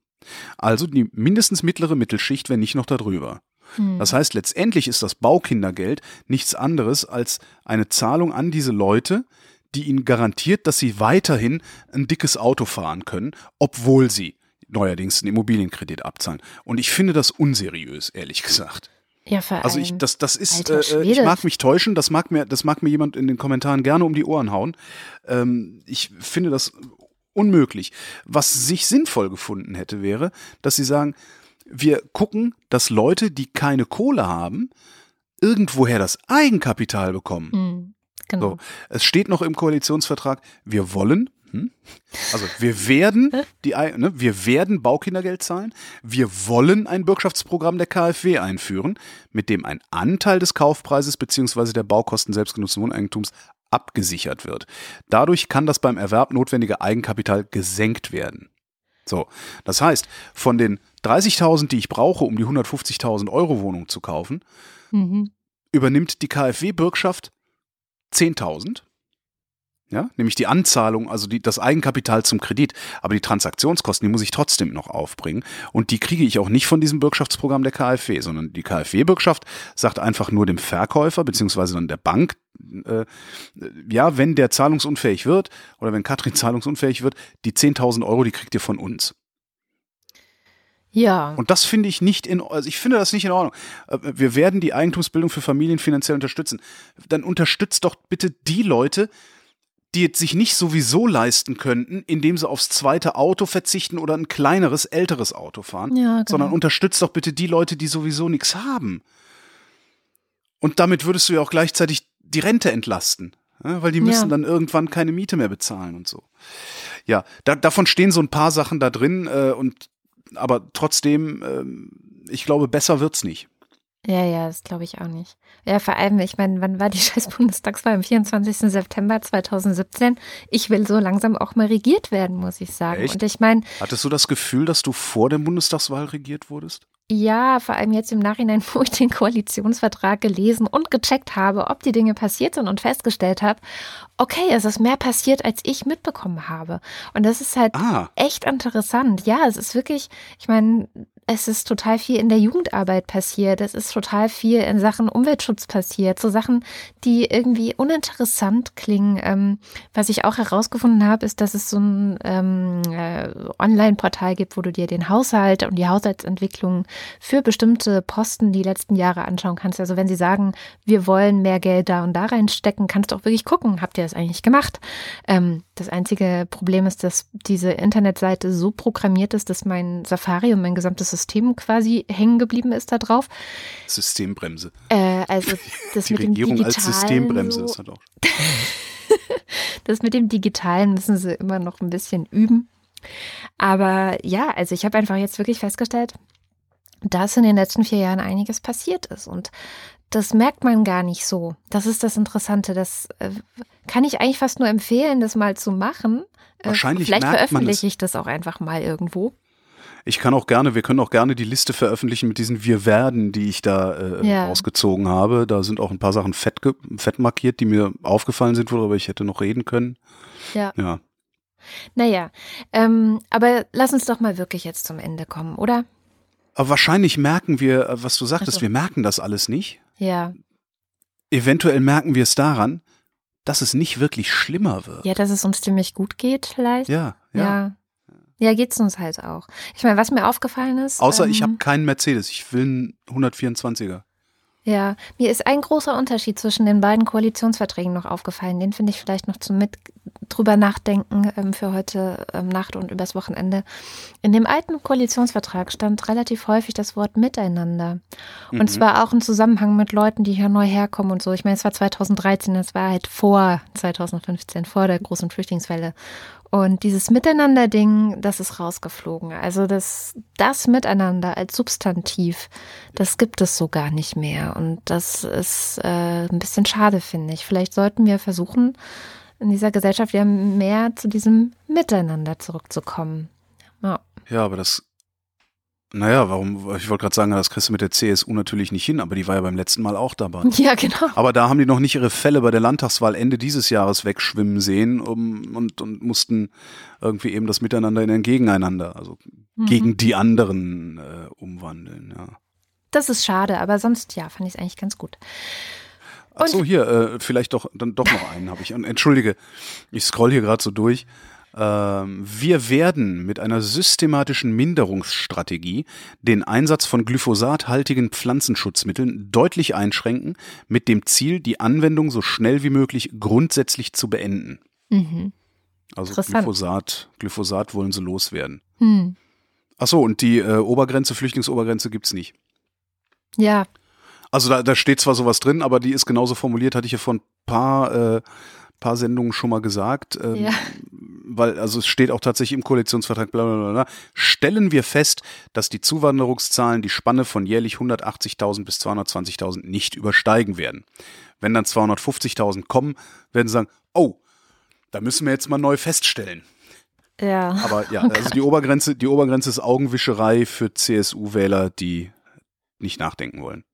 Also die mindestens mittlere Mittelschicht, wenn nicht noch darüber. Das heißt, letztendlich ist das Baukindergeld nichts anderes als eine Zahlung an diese Leute, die ihnen garantiert, dass sie weiterhin ein dickes Auto fahren können, obwohl sie neuerdings einen Immobilienkredit abzahlen. Und ich finde das unseriös, ehrlich gesagt. Ja, vor Also ich, das, das ist, Alter äh, ich mag mich täuschen, das mag mir, das mag mir jemand in den Kommentaren gerne um die Ohren hauen. Ähm, ich finde das unmöglich. Was sich sinnvoll gefunden hätte, wäre, dass sie sagen, wir gucken, dass Leute, die keine Kohle haben, irgendwoher das Eigenkapital bekommen. Hm, genau. So, es steht noch im Koalitionsvertrag, wir wollen, hm? also wir werden die, ne, wir werden Baukindergeld zahlen, wir wollen ein Bürgschaftsprogramm der KfW einführen, mit dem ein Anteil des Kaufpreises beziehungsweise der Baukosten selbstgenutzten Wohneigentums abgesichert wird. Dadurch kann das beim Erwerb notwendige Eigenkapital gesenkt werden. So, das heißt, von den 30.000, die ich brauche, um die 150.000 Euro Wohnung zu kaufen, Mhm. übernimmt die KfW-Bürgschaft 10.000. Ja, nämlich die Anzahlung, also die, das Eigenkapital zum Kredit. Aber die Transaktionskosten, die muss ich trotzdem noch aufbringen. Und die kriege ich auch nicht von diesem Bürgschaftsprogramm der KfW, sondern die KfW-Bürgschaft sagt einfach nur dem Verkäufer, beziehungsweise dann der Bank, äh, ja, wenn der zahlungsunfähig wird oder wenn Katrin zahlungsunfähig wird, die 10.000 Euro, die kriegt ihr von uns. Ja. Und das finde ich nicht in, also ich finde das nicht in Ordnung. Äh, Wir werden die Eigentumsbildung für Familien finanziell unterstützen. Dann unterstützt doch bitte die Leute, die es sich nicht sowieso leisten könnten, indem sie aufs zweite Auto verzichten oder ein kleineres, älteres Auto fahren, Ja, genau. sondern unterstützt doch bitte die Leute, die sowieso nichts haben. Und damit würdest du ja auch gleichzeitig die Rente entlasten, ja, weil die müssen Ja. dann irgendwann keine Miete mehr bezahlen und so. Ja, da, davon stehen so ein paar Sachen da drin äh, und aber trotzdem, ähm, ich glaube, besser wird's nicht. Ja, ja, das glaube ich auch nicht. Ja, vor allem, ich meine, wann war die scheiß Bundestagswahl? Am 24. September 2017. Ich will so langsam auch mal regiert werden, muss ich sagen. Echt? Und ich meine, Hattest du das Gefühl, dass du vor der Bundestagswahl regiert wurdest? Ja, vor allem jetzt im Nachhinein, wo ich den Koalitionsvertrag gelesen und gecheckt habe, ob die Dinge passiert sind und festgestellt habe, okay, es ist mehr passiert, als ich mitbekommen habe. Und das ist halt Ah, echt interessant. Ja, es ist wirklich, ich meine, es ist total viel in der Jugendarbeit passiert. Es ist total viel in Sachen Umweltschutz passiert. So Sachen, die irgendwie uninteressant klingen. Ähm, was ich auch herausgefunden habe, ist, dass es so ein ähm, äh, Online-Portal gibt, wo du dir den Haushalt und die Haushaltsentwicklung für bestimmte Posten die letzten Jahre anschauen kannst. Also wenn sie sagen, wir wollen mehr Geld da und da reinstecken, kannst du auch wirklich gucken, habt ihr das eigentlich gemacht? Ähm, das einzige Problem ist, dass diese Internetseite so programmiert ist, dass mein Safari und mein gesamtes System quasi hängen geblieben ist da drauf. Systembremse. Äh, also das Die mit dem Regierung als Digitalen Systembremse so, ist halt auch. Das mit dem Digitalen müssen sie immer noch ein bisschen üben. Aber ja, also ich habe einfach jetzt wirklich festgestellt, dass in den letzten vier Jahren einiges passiert ist. Und das merkt man gar nicht so. Das ist das Interessante. Das äh, kann ich eigentlich fast nur empfehlen, das mal zu machen. Äh, Wahrscheinlich Vielleicht merkt man veröffentliche ich das auch einfach mal irgendwo. Ich kann auch gerne, wir können auch gerne die Liste veröffentlichen mit diesen Wir werden, die ich da äh, Ja. rausgezogen habe. Da sind auch ein paar Sachen fett, fett markiert, die mir aufgefallen sind, worüber ich hätte noch reden können. Ja. Ja. Naja, ähm, aber lass uns doch mal wirklich jetzt zum Ende kommen, oder? Aber wahrscheinlich merken wir, äh, was du sagtest, so. wir merken das alles nicht. Ja. Eventuell merken wir es daran, dass es nicht wirklich schlimmer wird. Ja, dass es uns ziemlich gut geht, vielleicht. Ja, ja. Ja. Ja, geht's uns halt auch. Ich meine, was mir aufgefallen ist. Außer ich ähm, habe keinen Mercedes, ich will einen 124er. Ja, mir ist ein großer Unterschied zwischen den beiden Koalitionsverträgen noch aufgefallen. Den finde ich vielleicht noch zum mit drüber nachdenken ähm, für heute ähm, Nacht und übers Wochenende. In dem alten Koalitionsvertrag stand relativ häufig das Wort Miteinander. Und Mhm. zwar auch im Zusammenhang mit Leuten, die hier neu herkommen und so. Ich meine, es war 2013, das war halt vor 2015, vor der großen Flüchtlingswelle. Und dieses Miteinander-Ding, das ist rausgeflogen. Also das, das Miteinander als Substantiv, das gibt es so gar nicht mehr. Und das ist äh, ein bisschen schade, finde ich. Vielleicht sollten wir versuchen, in dieser Gesellschaft wieder mehr zu diesem Miteinander zurückzukommen. Ja. Ja, aber das, naja, warum, ich wollte gerade sagen, das kriegst du mit der CSU natürlich nicht hin, aber die war ja beim letzten Mal auch dabei. ja, genau. Aber da haben die noch nicht ihre Fälle bei der Landtagswahl Ende dieses Jahres wegschwimmen sehen um, und, und mussten irgendwie eben das Miteinander in ein Gegeneinander, also Mhm. gegen die anderen äh, umwandeln. Ja. Das ist schade, aber sonst, ja, fand ich es eigentlich ganz gut. Ach so, hier, äh, vielleicht doch, dann doch noch einen habe ich. Und entschuldige, ich scroll hier gerade so durch. Ähm, wir werden mit einer systematischen Minderungsstrategie den Einsatz von glyphosathaltigen Pflanzenschutzmitteln deutlich einschränken, mit dem Ziel, die Anwendung so schnell wie möglich grundsätzlich zu beenden. Mhm. Also. Glyphosat, Glyphosat wollen sie loswerden. Hm. Ach so, und die äh, Obergrenze, Flüchtlingsobergrenze gibt's nicht. Ja, Also da, da steht zwar sowas drin, aber die ist genauso formuliert, hatte ich ja vor ein paar, äh, paar Sendungen schon mal gesagt. Ähm, Ja. Weil, also es steht auch tatsächlich im Koalitionsvertrag, bla, bla, bla. Stellen wir fest, dass die Zuwanderungszahlen die Spanne von jährlich 180.000 bis 220.000 nicht übersteigen werden. Wenn dann 250.000 kommen, werden sie sagen, oh, da müssen wir jetzt mal neu feststellen. ja. Aber ja, also die Obergrenze, die Obergrenze ist Augenwischerei für CSU-Wähler, die nicht nachdenken wollen.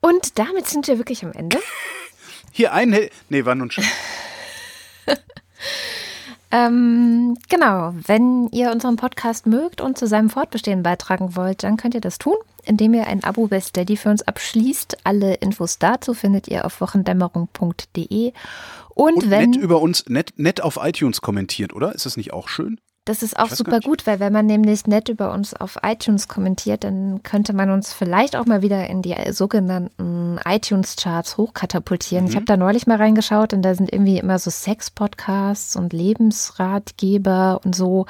Und damit sind wir wirklich am Ende. Hier ein, nee, war nun schon. Ähm, genau, wenn ihr unseren Podcast mögt und zu seinem Fortbestehen beitragen wollt, dann könnt ihr das tun, indem ihr ein Abo bei Steady für uns abschließt. Alle Infos dazu findet ihr auf wochendämmerung.de. Und, Und wenn, nett über uns, nett, nett auf iTunes kommentiert, oder? Ist das nicht auch schön? Das ist auch super gut, weil wenn man nämlich nett über uns auf iTunes kommentiert, dann könnte man uns vielleicht auch mal wieder in die sogenannten iTunes-Charts hochkatapultieren. Mhm. Ich habe da neulich mal reingeschaut und da sind irgendwie immer so Sex-Podcasts und Lebensratgeber und so.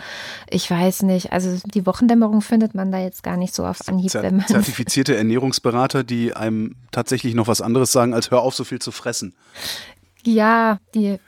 Ich weiß nicht, also die Wochendämmerung findet man da jetzt gar nicht so auf Anhieb, Zer zertifizierte Ernährungsberater, die einem tatsächlich noch was anderes sagen, als hör auf, so viel zu fressen. Ja, die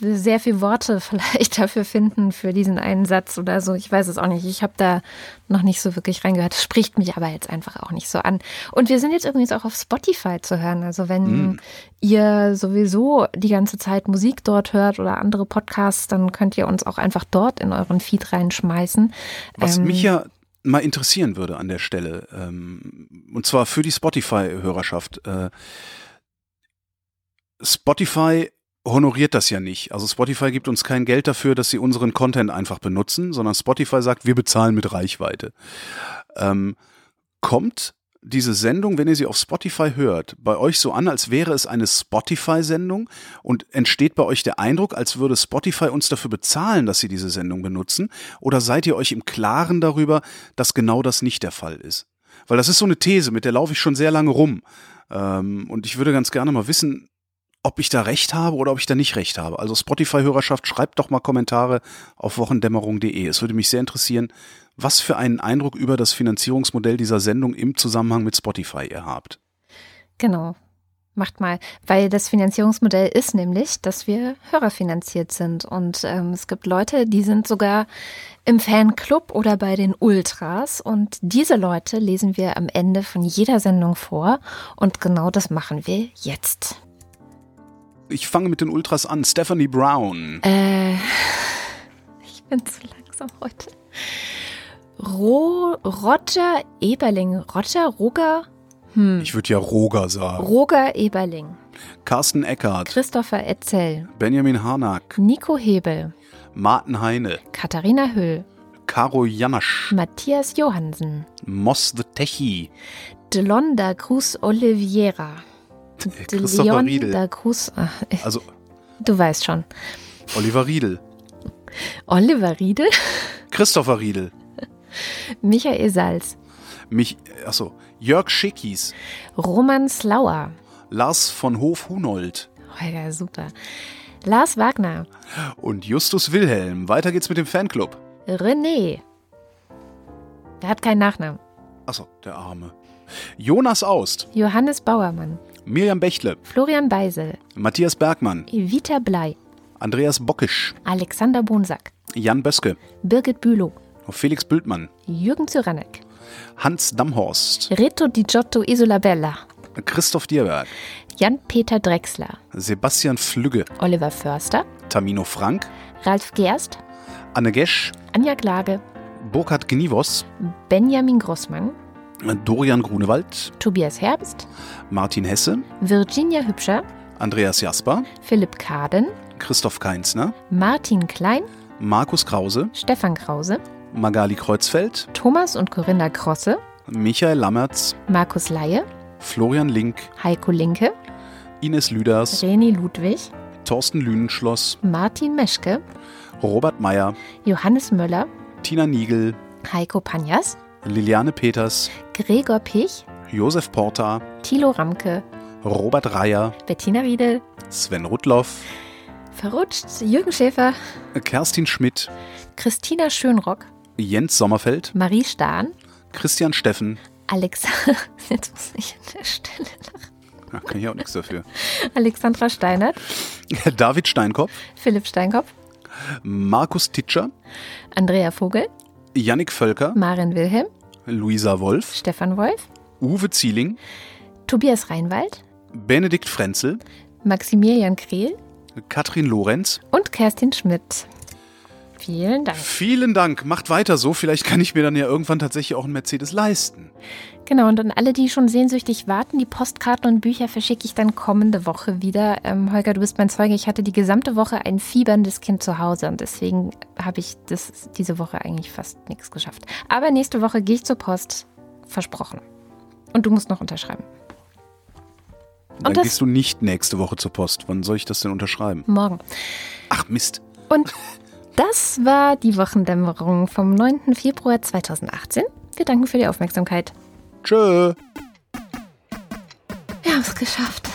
sehr viel Worte vielleicht dafür finden für diesen einen Satz oder so. Ich weiß es auch nicht. Ich habe da noch nicht so wirklich reingehört. Das spricht mich aber jetzt einfach auch nicht so an. Und wir sind jetzt übrigens auch auf Spotify zu hören. Also wenn ihr sowieso die ganze Zeit Musik dort hört oder andere Podcasts, dann könnt ihr uns auch einfach dort in euren Feed reinschmeißen. Was Ähm, mich ja mal interessieren würde an der Stelle, ähm, und zwar für die Spotify-Hörerschaft. Äh, Spotify honoriert das ja nicht. Also Spotify gibt uns kein Geld dafür, dass sie unseren Content einfach benutzen, sondern Spotify sagt, wir bezahlen mit Reichweite. Ähm, kommt diese Sendung, wenn ihr sie auf Spotify hört, bei euch so an, als wäre es eine Spotify-Sendung und entsteht bei euch der Eindruck, als würde Spotify uns dafür bezahlen, dass sie diese Sendung benutzen? Oder seid ihr euch im Klaren darüber, dass genau das nicht der Fall ist? Weil das ist so eine These, mit der laufe ich schon sehr lange rum. Ähm, und ich würde ganz gerne mal wissen, ob ich da recht habe oder ob ich da nicht recht habe. Also Spotify-Hörerschaft, schreibt doch mal Kommentare auf wochendämmerung.de. Es würde mich sehr interessieren, was für einen Eindruck über das Finanzierungsmodell dieser Sendung im Zusammenhang mit Spotify ihr habt. Genau. Macht mal, weil das Finanzierungsmodell ist nämlich, dass wir hörerfinanziert sind. Und ähm, es gibt Leute, die sind sogar im Fanclub oder bei den Ultras. Und diese Leute lesen wir am Ende von jeder Sendung vor. Und genau das machen wir jetzt. Ich fange mit den Ultras an. Stephanie Brown. Äh, ich bin zu langsam heute. Ro Roger Eberling. Roger, Roger? Hm. Ich würde ja Roger sagen. Roger Eberling. Carsten Eckert. Christopher Etzel. Benjamin Harnack. Nico Hebel. Martin Heine. Katharina Höll. Caro Janasch. Matthias Johansen. Moss the Techie. Delonda Cruz Oliveira. Christopher Riedel. Delonda Cruz. ach, ich- Also Du weißt schon. Oliver Riedel. Oliver Riedel. Christopher Riedel. Michael Salz. Mich, achso, Jörg Schickis. Roman Slauer. Lars von Hof-Hunold. Ja, super. Lars Wagner. Und Justus Wilhelm. Weiter geht's mit dem Fanclub. René. Der hat keinen Nachnamen. Achso, der Arme. Jonas Aust. Johannes Bauermann. Miriam Bechtle. Florian Beisel. Matthias Bergmann. Evita Blei. Andreas Bockisch. Alexander Bonsack. Jan Böske. Birgit Bülow. Felix Bültmann. Jürgen Zyranek. Hans Damhorst. Reto Di Giotto Isolabella. Christoph Dierberg. Jan-Peter Drechsler. Sebastian Flügge. Oliver Förster. Tamino Frank. Ralf Gerst. Anne Gesch. Anja Klage. Burkhard Gnivos. Benjamin Grossmann. Dorian Grunewald. Tobias Herbst. Martin Hesse. Virginia Hübscher. Andreas Jasper. Philipp Kaden. Christoph Keinsner. Martin Klein. Markus Krause. Stefan Krause. Magali Kreuzfeld. Thomas und Corinna Krosse. Michael Lammertz. Markus Laie. Florian Link. Heiko Linke. Ines Lüders. Reni Ludwig. Thorsten Lünenschloss, Martin Meschke, Robert Meyer, Johannes Möller, Tina Niegel, Heiko Panjas, Liliane Peters, Gregor Pich, Josef Porta, Thilo Ramke, Robert Reyer, Bettina Riedel, Sven Rudloff, Verrutscht, Jürgen Schäfer, Kerstin Schmidt, Christina Schönrock, Jens Sommerfeld, Marie Stahn, Christian Steffen. Alexa, jetzt muss ich an der Stelle lachen. Da kann ich auch nichts dafür. Alexandra Steinert, David Steinkopf, Philipp Steinkopf, Markus Titscher, Andrea Vogel, Yannick Völker, Maren Wilhelm, Luisa Wolf, Stefan Wolf, Uwe Zieling, Tobias Reinwald, Benedikt Frenzel, Maximilian Krehl. Katrin Lorenz. und Kerstin Schmidt. Vielen Dank. Vielen Dank. Macht weiter so. Vielleicht kann ich mir dann ja irgendwann tatsächlich auch einen Mercedes leisten. Genau, und an alle, die schon sehnsüchtig warten, die Postkarten und Bücher verschicke ich dann kommende Woche wieder. Ähm, Holger, du bist mein Zeuge. Ich hatte die gesamte Woche ein fieberndes Kind zu Hause und deswegen habe ich das diese Woche eigentlich fast nichts geschafft. Aber nächste Woche gehe ich zur Post. Versprochen. Und du musst noch unterschreiben. Dann das- gehst du nicht nächste Woche zur Post. Wann soll ich das denn unterschreiben? Morgen. Ach Mist. Und das war die Wochendämmerung vom 9. Februar 2018. Wir danken für die Aufmerksamkeit. Tschö. Wir haben es geschafft.